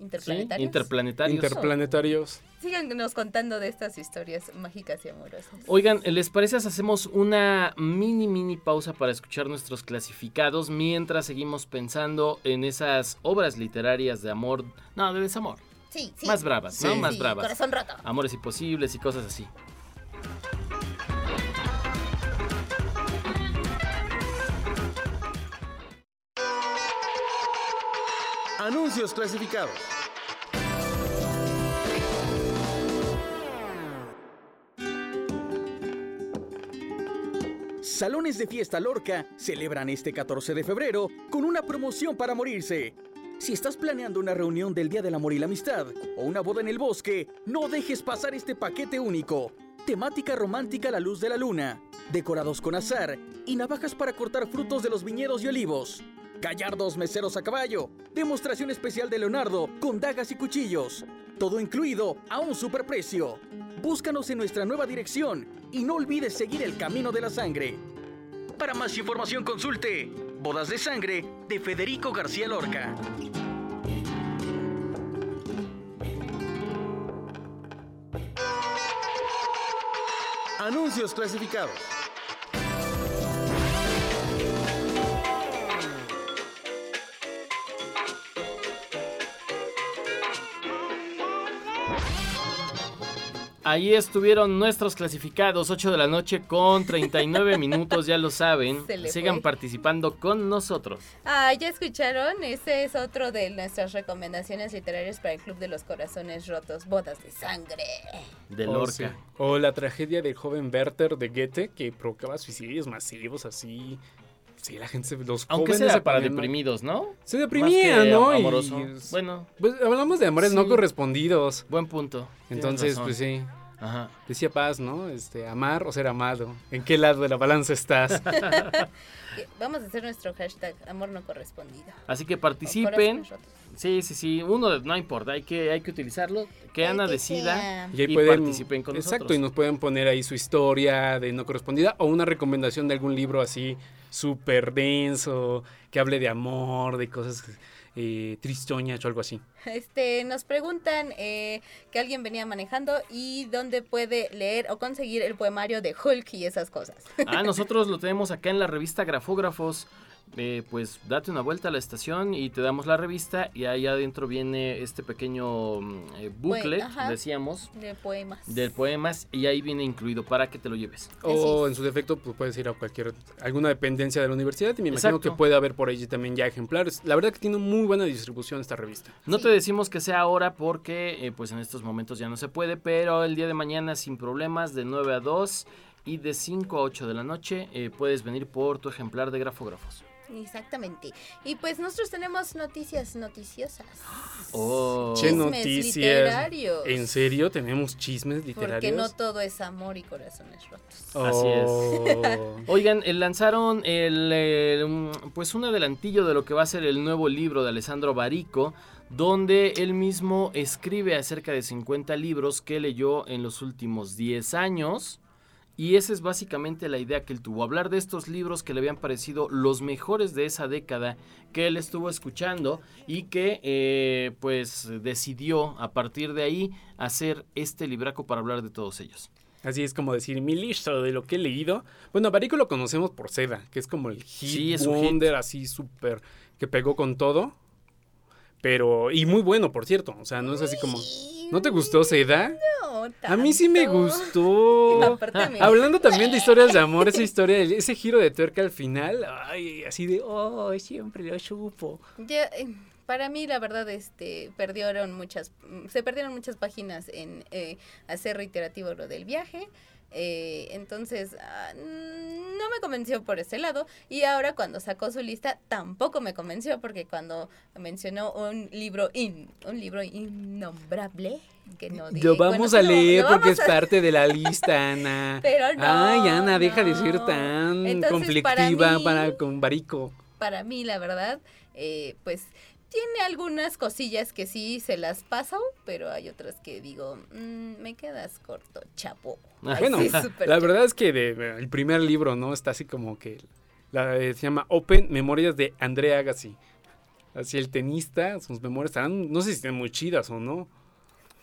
Sí, interplanetarios. interplanetarios. Interplanetarios. Síganos contando de estas historias mágicas y amorosas. Oigan, ¿les parece si hacemos una mini, mini pausa para escuchar nuestros clasificados mientras seguimos pensando en esas obras literarias de amor, no, de desamor? Sí, sí. Más bravas, ¿no? Más sí, bravas. corazón roto. Amores imposibles y cosas así. Anuncios clasificados. Salones de Fiesta Lorca celebran este 14 de febrero con una promoción para morirse. Si estás planeando una reunión del Día del Amor y la Amistad o una boda en el bosque, no dejes pasar este paquete único. Temática romántica la luz de la luna, decorados con azar y navajas para cortar frutos de los viñedos y olivos. Gallardos meseros a caballo, demostración especial de Leonardo con dagas y cuchillos. Todo incluido a un superprecio. Búscanos en nuestra nueva dirección y no olvides seguir el camino de la sangre. Para más información consulte Bodas de Sangre de Federico García Lorca. Anuncios clasificados. Ahí estuvieron nuestros clasificados, 8 de la noche con 39 [laughs] minutos, ya lo saben. Sigan fue. participando con nosotros. Ah, ya escucharon, ese es otro de nuestras recomendaciones literarias para el Club de los Corazones Rotos, Bodas de Sangre. De Oh, Lorca. sí. O la tragedia del joven Werther de Goethe que provocaba suicidios masivos así. Sí, la gente, se- los Aunque jóvenes sea se para ponían- deprimidos, ¿no? Se deprimían, ¿no? Y- amoroso. Bueno. Pues hablamos de amores no correspondidos. Buen punto. Entonces, pues sí. Ajá. Decía Paz, ¿no? Este, amar o ser amado. ¿En qué lado de la balanza estás? [laughs] [laughs] Vamos a hacer nuestro hashtag amor no correspondido. Así que participen. Sí, sí, sí. Uno, no importa, hay que, hay que utilizarlo. Que Ana que decida sea. Y ahí pueden, participen con exacto, nosotros. y nos pueden poner ahí su historia de no correspondida o una recomendación de algún libro así súper denso, que hable de amor, de cosas eh, tristoñas o algo así. Este, nos preguntan eh, que alguien venía manejando y dónde puede leer o conseguir el poemario de Hulk y esas cosas. Ah, nosotros lo tenemos acá en la revista Grafógrafos. Eh, pues date una vuelta a la estación y te damos la revista y ahí adentro viene este pequeño mm, eh, booklet, ajá. decíamos, De poemas. del poemas y ahí viene incluido para que te lo lleves. O en su defecto, pues puedes ir a cualquier, alguna dependencia de la universidad y me imagino Exacto. que puede haber por allí también ya ejemplares. La verdad que tiene muy buena distribución esta revista. No te decimos que sea ahora porque eh, pues en estos momentos ya no se puede, pero el día de mañana sin problemas de 9 a 2 y de 5 a 8 de la noche eh, puedes venir por tu ejemplar de grafógrafos. Exactamente. Y pues nosotros tenemos noticias noticiosas. Oh. Chismes noticias. literarios. ¿En serio tenemos chismes Porque literarios? no todo es amor y corazones rotos. Así Oh. es. [laughs] Oigan, eh, lanzaron el, eh, un- pues un adelantillo de lo que va a ser el nuevo libro de Alessandro Barico, donde él mismo escribe acerca de 50 libros que leyó en los últimos 10 años. Y esa es básicamente la idea que él tuvo, hablar de estos libros que le habían parecido los mejores de esa década que él estuvo escuchando y que eh, pues decidió a partir de ahí hacer este libraco para hablar de todos ellos. Así es como decir mi listo de lo que he leído. Bueno, a Barico lo conocemos por Seda, que es como el hit Sí, es hit. wonder así súper que pegó con todo. Pero, y muy bueno, por cierto. O sea, no es así como. ¿No te gustó Seda? No, A mí sí me gustó. Hablando también de historias de amor, esa historia, ese giro de tuerca al final, ay, así de, oh, siempre lo supo. Ya, eh, para mí, la verdad, este, perdieron muchas, mm, se perdieron muchas páginas en eh, hacer reiterativo lo del viaje. Eh, entonces, ah, no me convenció por ese lado. Y ahora cuando sacó su lista, tampoco me convenció porque cuando mencionó un libro, in, un libro innombrable, que no diré, [laughs] Lo vamos a leer porque es a- parte de la lista, Ana. [laughs] Pero no, Ay, Ana, deja de ser tan Entonces, conflictiva para con Barico. para mí, la verdad, eh, pues tiene algunas cosillas que sí se las paso, pero hay otras que digo, "Mm, me quedas corto, chapo. Así, Bueno, la chapo. verdad es que de- el primer libro, ¿no? Está así como que la, eh, se llama Open Memorias de Andrea Agassi. Así el tenista, sus memorias estarán, no sé si están muy chidas o no.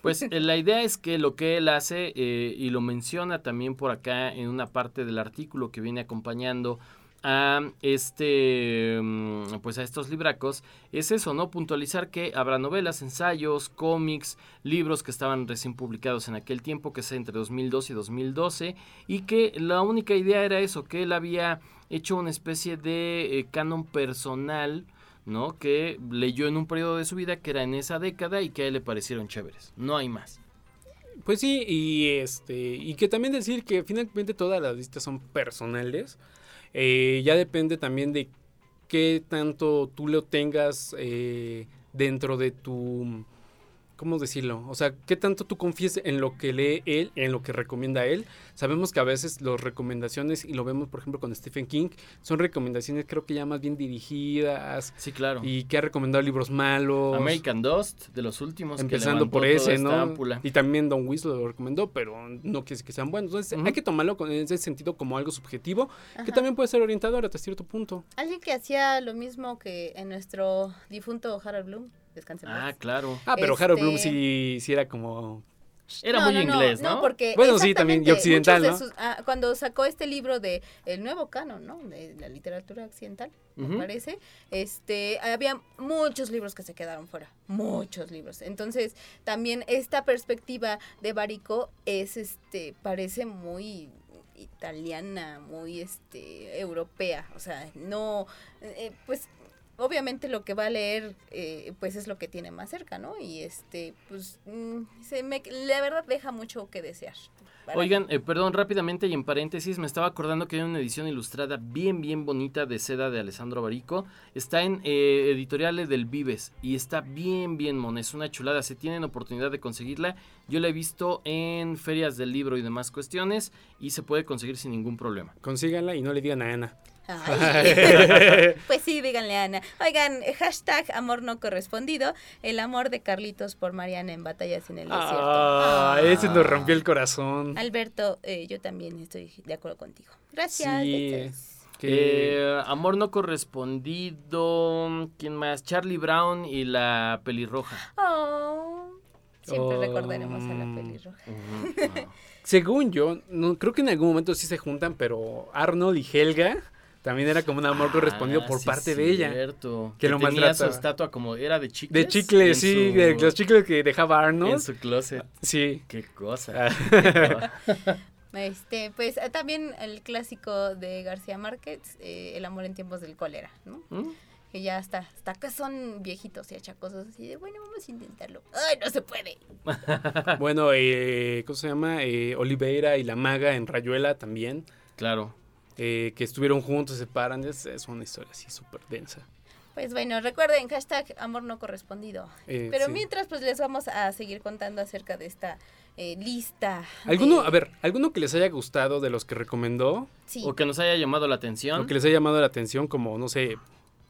Pues [laughs] eh, la idea es que lo que él hace, eh, y lo menciona también por acá en una parte del artículo que viene acompañando a este mm, pues a estos libracos es eso no puntualizar que habrá novelas ensayos cómics libros que estaban recién publicados en aquel tiempo que es entre 2002 y 2012 y que la única idea era eso que él había hecho una especie de eh, canon personal ¿no? Que leyó en un periodo de su vida que era en esa década y que a él le parecieron chéveres. No hay más. Pues sí, y este, y que también decir que finalmente todas las listas son personales. Eh, ya depende también de qué tanto tú lo tengas eh, dentro de tu, ¿cómo decirlo? O sea, qué tanto tú confíes en lo que lee él, en lo que recomienda él. Sabemos que a veces las recomendaciones, y lo vemos por ejemplo con Stephen King, son recomendaciones creo que ya más bien dirigidas. Sí, claro. Y que ha recomendado libros malos. American Dust, de los últimos. Empezando por ese, ¿no? ámpula. Y también Don Winslow lo recomendó, pero no quiere decir que sean buenos. Entonces hay que tomarlo con- en ese sentido como algo subjetivo, que también puede ser orientador hasta cierto punto. Alguien que hacía lo mismo que en nuestro difunto Harold Bloom, descanse en Ah, claro. Ah, pero Harold Bloom Este- sí, sí era como... Era muy inglés, ¿no? porque Bueno, sí, también, y occidental, ¿no? sus- ah, cuando sacó este libro de el nuevo canon, ¿no? De la literatura occidental, me parece. Este, había muchos libros que se quedaron fuera, muchos libros. Entonces, también esta perspectiva de Barico es este parece muy italiana, muy este europea, o sea, no eh, pues obviamente lo que va a leer eh, pues es lo que tiene más cerca, ¿no? Y este pues mm, se me la verdad deja mucho que desear. Oigan, eh, perdón, rápidamente y en paréntesis, me estaba acordando que hay una edición ilustrada bien, bien bonita de seda de Alessandro Barico. Está en eh, editoriales del Vives y está bien, bien mona. Es una chulada. Si tienen oportunidad de conseguirla, yo la he visto en ferias del libro y demás cuestiones y se puede conseguir sin ningún problema. Consíganla y no le digan a Ana. Ay. [laughs] pues sí, díganle a Ana. Oigan, hashtag amor no correspondido, el amor de Carlitos por Mariana en Batallas en el Desierto. Ah, ese nos rompió el corazón. Alberto, eh, yo también estoy de acuerdo contigo. Gracias. Sí, que- Eh, amor no correspondido. ¿Quién más? Charlie Brown y la pelirroja. Oh, siempre Oh. recordaremos a la pelirroja. [laughs] Según yo, no, creo que en algún momento sí se juntan, pero Arnold y Helga también era como un amor correspondido Ah, por sí, parte de ella. cierto. Que, Que lo tenía su maltrataba. estatua como era de chicles. De chicles, sí, su- de los chicles que dejaba Arnold. En su closet. Sí. Qué cosa. Ah. [laughs] Este, pues eh, también el clásico de García Márquez, eh, El amor en tiempos del cólera, ¿no? ¿Mm? Que ya hasta, hasta acá son viejitos y achacosos así de, bueno, vamos a intentarlo. ¡Ay, no se puede! [laughs] bueno, eh, ¿cómo se llama? Eh, Oliveira y la maga en Rayuela también. Claro. Eh, que estuvieron juntos, se separan. Es, es una historia así súper densa. Pues bueno, recuerden, hashtag amor no correspondido. Eh, Pero sí. mientras, pues les vamos a seguir contando acerca de esta eh, lista. ¿Alguno, de- a ver, alguno que les haya gustado de los que recomendó? Sí. O que nos haya llamado la atención. O que les haya llamado la atención, como, no sé,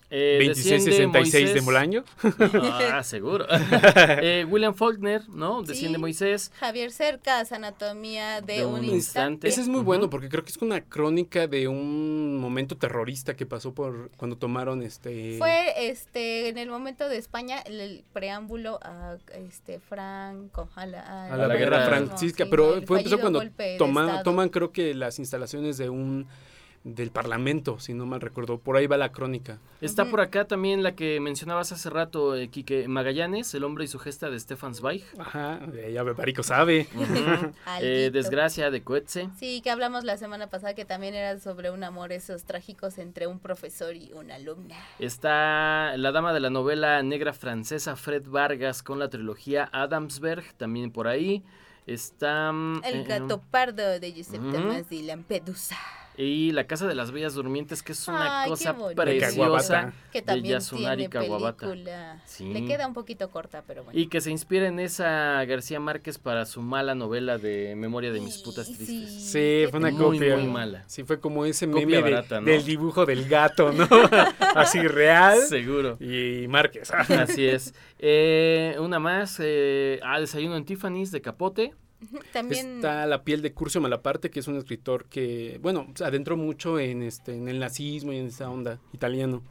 Eh, 2666 de Molaño. [laughs] Ah, seguro. [laughs] eh, William Faulkner, ¿no? Desciende Sí. Moisés. Javier Cercas, Anatomía de, un, instante. Ese es muy bueno porque creo que es una crónica de un momento terrorista que pasó por cuando tomaron este Fue este en el momento de España el, el preámbulo a este Franco a la, a la, guerra francisca, sí, pero fue empezó cuando golpe de toma- Estado. toman creo que las instalaciones de un del parlamento, si no mal recuerdo. Por ahí va la crónica. Está por acá también la que mencionabas hace rato, eh, Quique Magallanes, El hombre y su gesta de Stefan Zweig. Ajá, ya Barico sabe. [laughs] Eh. Desgracia de Coetze. Sí, que hablamos la semana pasada que también era sobre un amor esos trágicos entre un profesor y una alumna. Está la dama de la novela negra francesa Fred Vargas con la trilogía Adamsberg, también por ahí. Está... mm, El eh, gato pardo de Giuseppe ujú. Tomás de Lampedusa. Y La Casa de las Bellas Durmientes, que es una Ay, qué cosa preciosa. Que de también Yasunari tiene Kawabata. Sí. Le queda un poquito corta, pero bueno. Y que se inspira en esa García Márquez para su mala novela de Memoria de mis putas tristes. Sí, fue una muy, copia. Muy mala. Sí, fue como ese Copia meme de- barata, ¿no? del dibujo del gato, ¿no? [laughs] Así real. Seguro. Y Márquez. Así es. Eh, una más. Eh, ah, Desayuno en Tiffany's de Capote. También Está La piel de Curcio Malaparte, que es un escritor que, bueno, se adentró mucho en este en el nazismo y en esa onda italiano.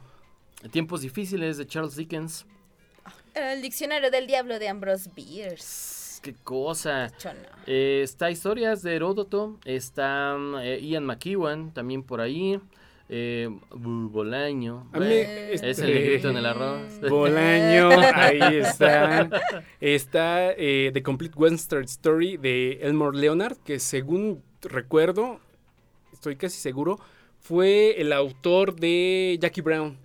Tiempos difíciles de Charles Dickens. el diccionario del diablo de Ambrose Bierce. Qué cosa. Eh, está Historias de Heródoto. Está eh, Ian McEwan también por ahí. Eh, Bolaño. A mí, este, es el negrito en el arroz. [laughs] Bolaño, ahí está. Está eh, The Complete Western Story de Elmore Leonard, que según recuerdo, estoy casi seguro, fue el autor de Jackie Brown.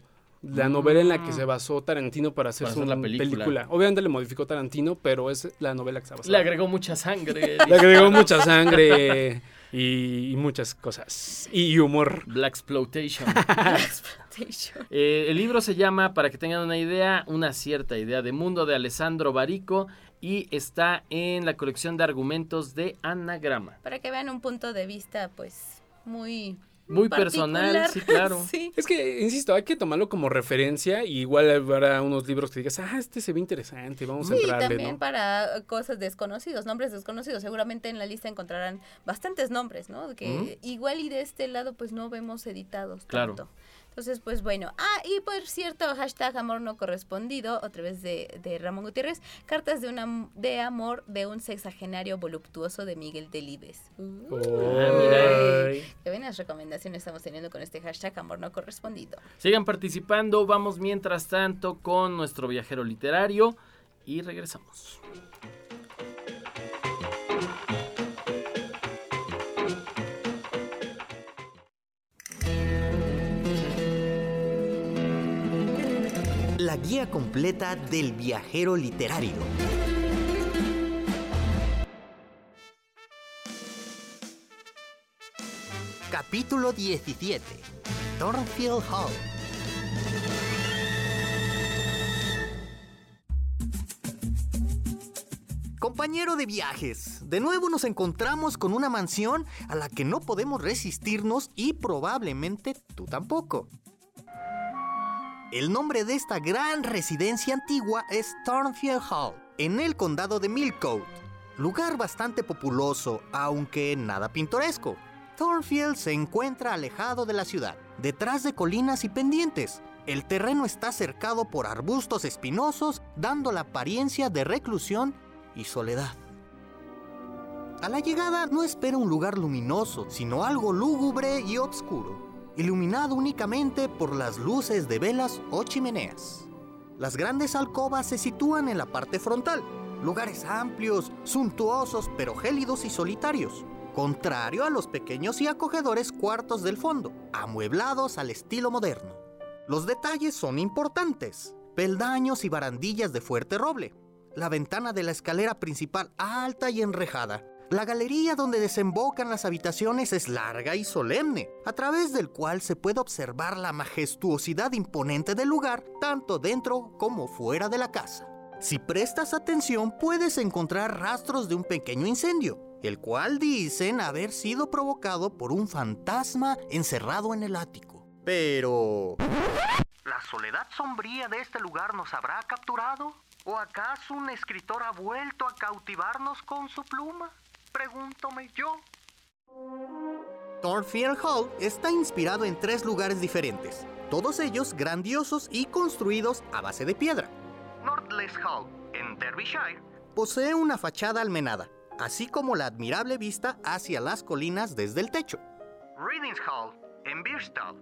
La novela en la que Mm. se basó Tarantino para hacer su película. Obviamente le modificó Tarantino, pero es la novela que se basó. Le agregó mucha sangre. Le agregó mucha sangre [laughs] y, y muchas cosas. Y humor. [laughs] Black Exploitation. Eh, el libro se llama, para que tengan una idea, una cierta idea de mundo de Alessandro Barico y está en la colección de argumentos de Anagrama. Para que vean un punto de vista, pues, muy... Muy personal, sí, [laughs] claro. Sí. Es que, insisto, hay que tomarlo como referencia y igual habrá unos libros que digas, ah, este se ve interesante, vamos a Sí, entrarle, también ¿no? para cosas desconocidos, nombres desconocidos. Seguramente en la lista encontrarán bastantes nombres, ¿no? Que igual y de este lado pues no vemos editados Claro. tanto. Entonces, pues bueno. Ah, y por cierto, hashtag amor no correspondido, otra vez de, de Ramón Gutiérrez, cartas de, una, de amor de un sexagenario voluptuoso de Miguel Delibes. Uh, Ah, mira. Qué buenas recomendaciones estamos teniendo con este hashtag amor no correspondido. Sigan participando, vamos mientras tanto con nuestro viajero literario y regresamos. La guía completa del viajero literario. Capítulo 17. Thornfield Hall. Compañero de viajes, de nuevo nos encontramos con una mansión a la que no podemos resistirnos y probablemente tú tampoco. El nombre de esta gran residencia antigua es Thornfield Hall, en el condado de Millcote. Lugar bastante populoso, aunque nada pintoresco. Thornfield se encuentra alejado de la ciudad, detrás de colinas y pendientes. El terreno está cercado por arbustos espinosos, dando la apariencia de reclusión y soledad. A la llegada no espera un lugar luminoso, sino algo lúgubre y oscuro iluminado únicamente por las luces de velas o chimeneas. Las grandes alcobas se sitúan en la parte frontal, lugares amplios, suntuosos pero gélidos y solitarios, contrario a los pequeños y acogedores cuartos del fondo, amueblados al estilo moderno. Los detalles son importantes, peldaños y barandillas de fuerte roble, la ventana de la escalera principal alta y enrejada, la galería donde desembocan las habitaciones es larga y solemne, a través del cual se puede observar la majestuosidad imponente del lugar, tanto dentro como fuera de la casa. Si prestas atención, puedes encontrar rastros de un pequeño incendio, el cual dicen haber sido provocado por un fantasma encerrado en el ático. Pero... ¿La soledad sombría de este lugar nos habrá capturado? ¿O acaso un escritor ha vuelto a cautivarnos con su pluma? Pregúntome yo. Thornfield Hall está inspirado en tres lugares diferentes, todos ellos grandiosos y construidos a base de piedra. Northless Hall, en Derbyshire, posee una fachada almenada, así como la admirable vista hacia las colinas desde el techo. Readings Hall, en Birstall,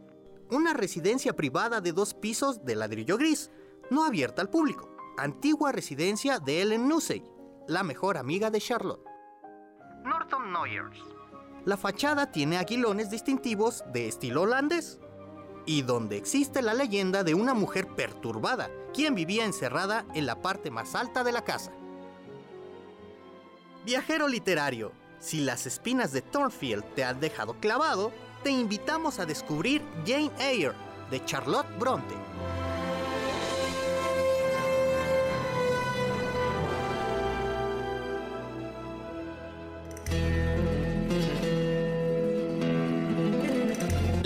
una residencia privada de dos pisos de ladrillo gris, no abierta al público, antigua residencia de Ellen Nusey, la mejor amiga de Charlotte. Norton Noyers. La fachada tiene aguilones distintivos de estilo holandés y donde existe la leyenda de una mujer perturbada, quien vivía encerrada en la parte más alta de la casa. Viajero literario, si las espinas de Thornfield te han dejado clavado, te invitamos a descubrir Jane Eyre de Charlotte Bronte.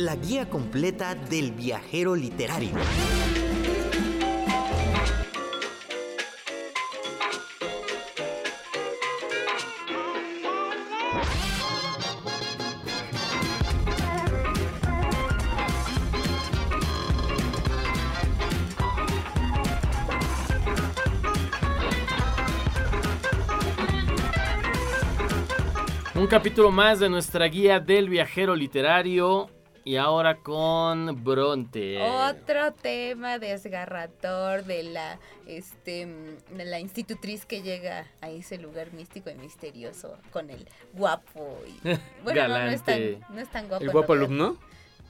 La guía completa del viajero literario. Un capítulo más de nuestra guía del viajero literario y ahora con Bronte. Otro tema desgarrador de la, este, de la institutriz que llega a ese lugar místico y misterioso con el guapo y [laughs] bueno, no, no, es tan, no es tan guapo. ¿El guapo alumno?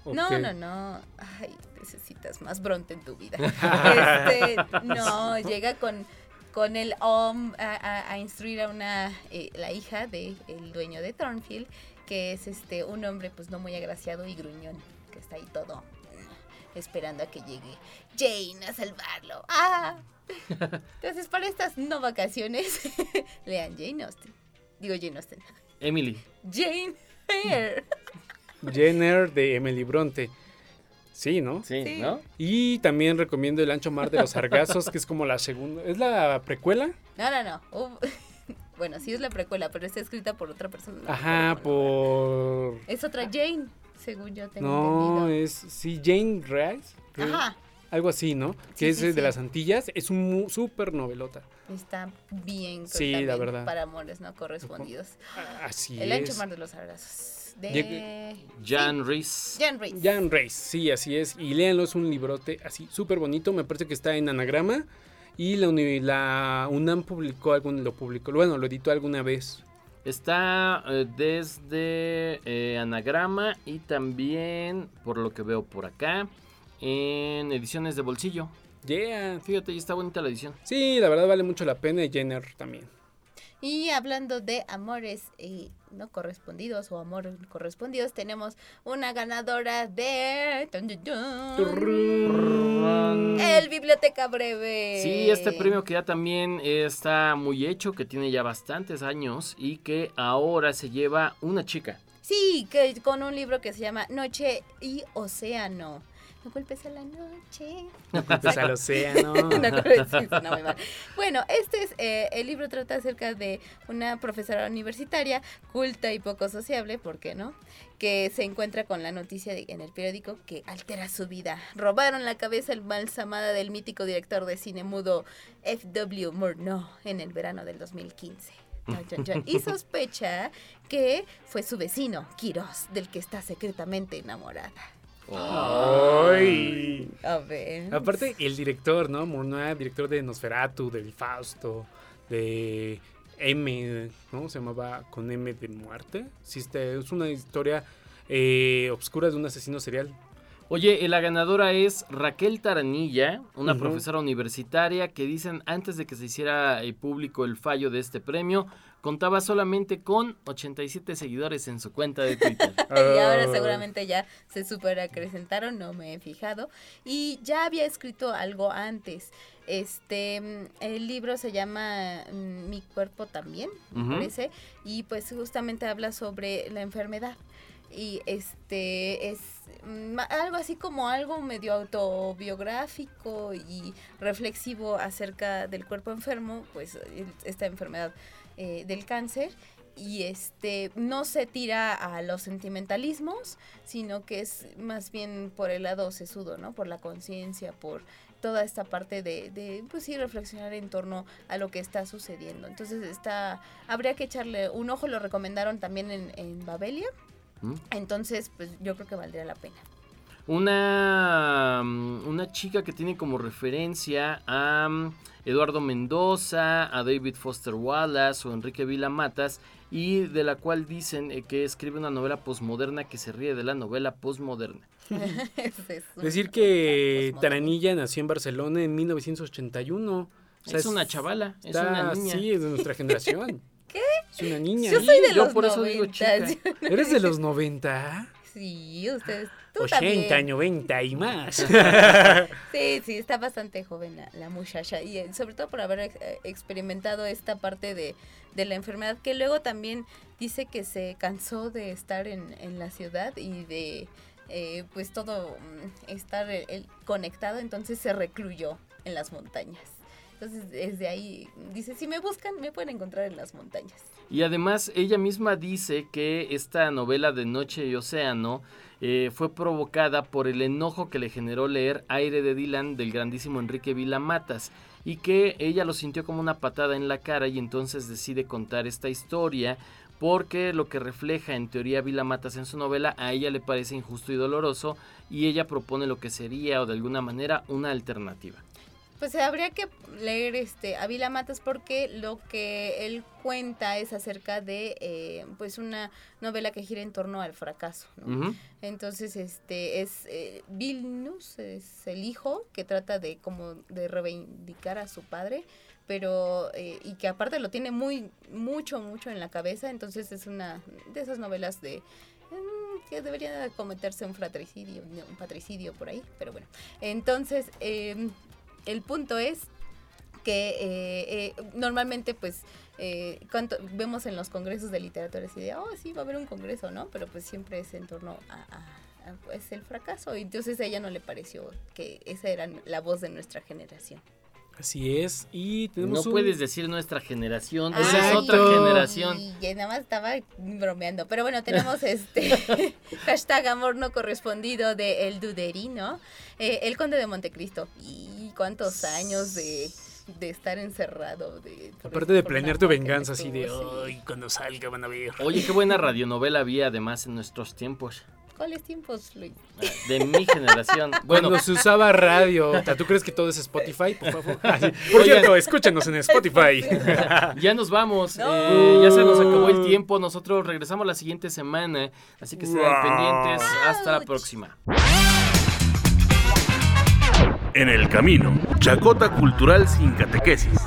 No, no, no. Ay, necesitas más Bronte en tu vida. [laughs] este, no, llega con con el OM a, a, instruir a una eh, la hija del el dueño de Thornfield que es este un hombre pues no muy agraciado y gruñón que está ahí todo esperando a que llegue Jane a salvarlo ah [laughs] entonces para estas no vacaciones [laughs] lean Jane Austen digo Jane Austen Emily Jane Eyre [laughs] Jane Eyre de Emily Bronte Sí, ¿no? Sí, ¿no? Y también recomiendo El ancho mar de los sargazos, que es como la segunda. ¿Es la precuela? No, no, no. Uh, bueno, sí es la precuela, pero está escrita por otra persona. Ajá, por. Es otra Jane, según yo tengo no, entendido. es. Sí, Jane Rice. Ajá. Algo así, ¿no? Que Sí, es sí, de sí. las Antillas. Es un súper novelota. Está bien. Sí, también la verdad. Para amores no correspondidos. Así El es. ancho mar de los sargazos. De Jan Rees. Jan Rees. Jan Reis, sí, así es. Y léanlo, es un librote así súper bonito. Me parece que está en anagrama. Y la, UNAM publicó algún, lo publicó, bueno, lo editó alguna vez. Está eh, desde eh, Anagrama y también, por lo que veo por acá, en ediciones de bolsillo. Yeah. Fíjate, y está bonita la edición. Sí, la verdad vale mucho la pena y Jenner también. Y hablando de amores eh, no correspondidos o amor correspondidos, tenemos una ganadora de... El Biblioteca Breve. Sí, este premio que ya también está muy hecho, que tiene ya bastantes años y que ahora se lleva una chica. Sí, que con un libro que se llama Noche y Océano. No culpes a la noche. No culpes [laughs] al océano. [laughs] No muy mal. Bueno, este es eh, el libro trata acerca de una profesora universitaria culta y poco sociable, ¿por qué no? Que se encuentra con la noticia de- en el periódico que altera su vida. Robaron la cabeza embalsamada del mítico director de cine mudo F.W. Murnau en el verano del 2015. Chan, chan, chan. Y [laughs] sospecha que fue su vecino, Quiroz, del que está secretamente enamorada. Ay. A ver. Aparte, el director, ¿no? Murnau, director de Nosferatu, del Fausto, de M, ¿no? Se llamaba Con M de Muerte. Sí, este, es una historia eh, obscura de un asesino serial. Oye, eh, la ganadora es Raquel Taranilla, una profesora universitaria que dicen antes de que se hiciera eh, público el fallo de este premio, contaba solamente con 87 seguidores en su cuenta de Twitter. [laughs] y ahora seguramente ya se super acrecentaron, no me he fijado. Y ya había escrito algo antes. Este, mm, el libro se llama mm, Mi cuerpo también, me parece, y pues justamente habla sobre la enfermedad. y este es mm, algo así como algo medio autobiográfico y reflexivo acerca del cuerpo enfermo, pues esta enfermedad eh, del cáncer y este no se tira a los sentimentalismos, sino que es más bien por el lado sesudo, ¿no? Por la conciencia, por toda esta parte de, de, pues sí, reflexionar en torno a lo que está sucediendo. Entonces está, habría que echarle un ojo, lo recomendaron también en, en Babelia. ¿Mm? Entonces, pues yo creo que valdría la pena. Una, mm, una chica que tiene como referencia a mm, Eduardo Mendoza, a David Foster Wallace o Enrique Vila Matas y de la cual dicen eh, que escribe una novela posmoderna que se ríe de la novela posmoderna. [laughs] Decir que Taranilla nació en Barcelona en 1981. es, una chavala, es una niña. Sí, es de nuestra generación. [laughs] ¿Qué? Es una niña. Yo soy de Yo los por eso digo 90. chica. ¿Eres de los 90? Sí, ustedes. Tú 80, también. 90 y más. [laughs] Sí, sí, está bastante joven la, la muchacha y eh, sobre todo por haber eh, experimentado esta parte de, de la enfermedad que luego también dice que se cansó de estar en, en la ciudad y de eh, pues todo mm, estar eh, el- conectado, entonces se recluyó en las montañas. Entonces desde ahí dice, si me buscan me pueden encontrar en las montañas. Y además ella misma dice que esta novela de Noche y Océano eh, fue provocada por el enojo que le generó leer Aire de Dylan del grandísimo Enrique Vila Matas y que ella lo sintió como una patada en la cara y entonces decide contar esta historia porque lo que refleja en teoría Vila Matas en su novela a ella le parece injusto y doloroso y ella propone lo que sería o de alguna manera una alternativa. Pues habría que leer este a Vila Matas porque lo que él cuenta es acerca de eh, pues una novela que gira en torno al fracaso. ¿no? Entonces este es eh, Vilnus es el hijo que trata de como de reivindicar a su padre pero eh, y que aparte lo tiene muy mucho mucho en la cabeza entonces es una de esas novelas de mm, que debería cometerse un fratricidio un patricidio por ahí pero bueno entonces em, el punto es que eh, eh, normalmente pues eh, cuanto vemos en los congresos de literatura así de oh sí va a haber un congreso no pero pues siempre es en torno a, a- pues el fracaso. Y entonces a ella no le pareció que esa era la voz de nuestra generación Así es. Y No tenemos un- puedes decir nuestra generación, esa es otra generación. y nada más estaba bromeando. Pero bueno, tenemos [laughs] este [laughs] hashtag amor no correspondido de El Duderino, eh, el conde de Montecristo. Y cuántos años de, de estar encerrado. De, Aparte de planear tu venganza, así de, ay, cuando salga van a ver. Oye, qué buena radionovela había además en nuestros tiempos. ¿Cuáles tiempos, Luis? De mi generación. Bueno, Bueno, se usaba radio. O sea, ¿Tú crees que todo es Spotify? Por favor. [laughs] Por cierto, escúchanos en Spotify. [laughs] ya nos vamos. eh, ya se nos acabó el tiempo. Nosotros regresamos la siguiente semana. Así que estén Wow. pendientes. Hasta la próxima. En el camino, Chacota Cultural sin catequesis.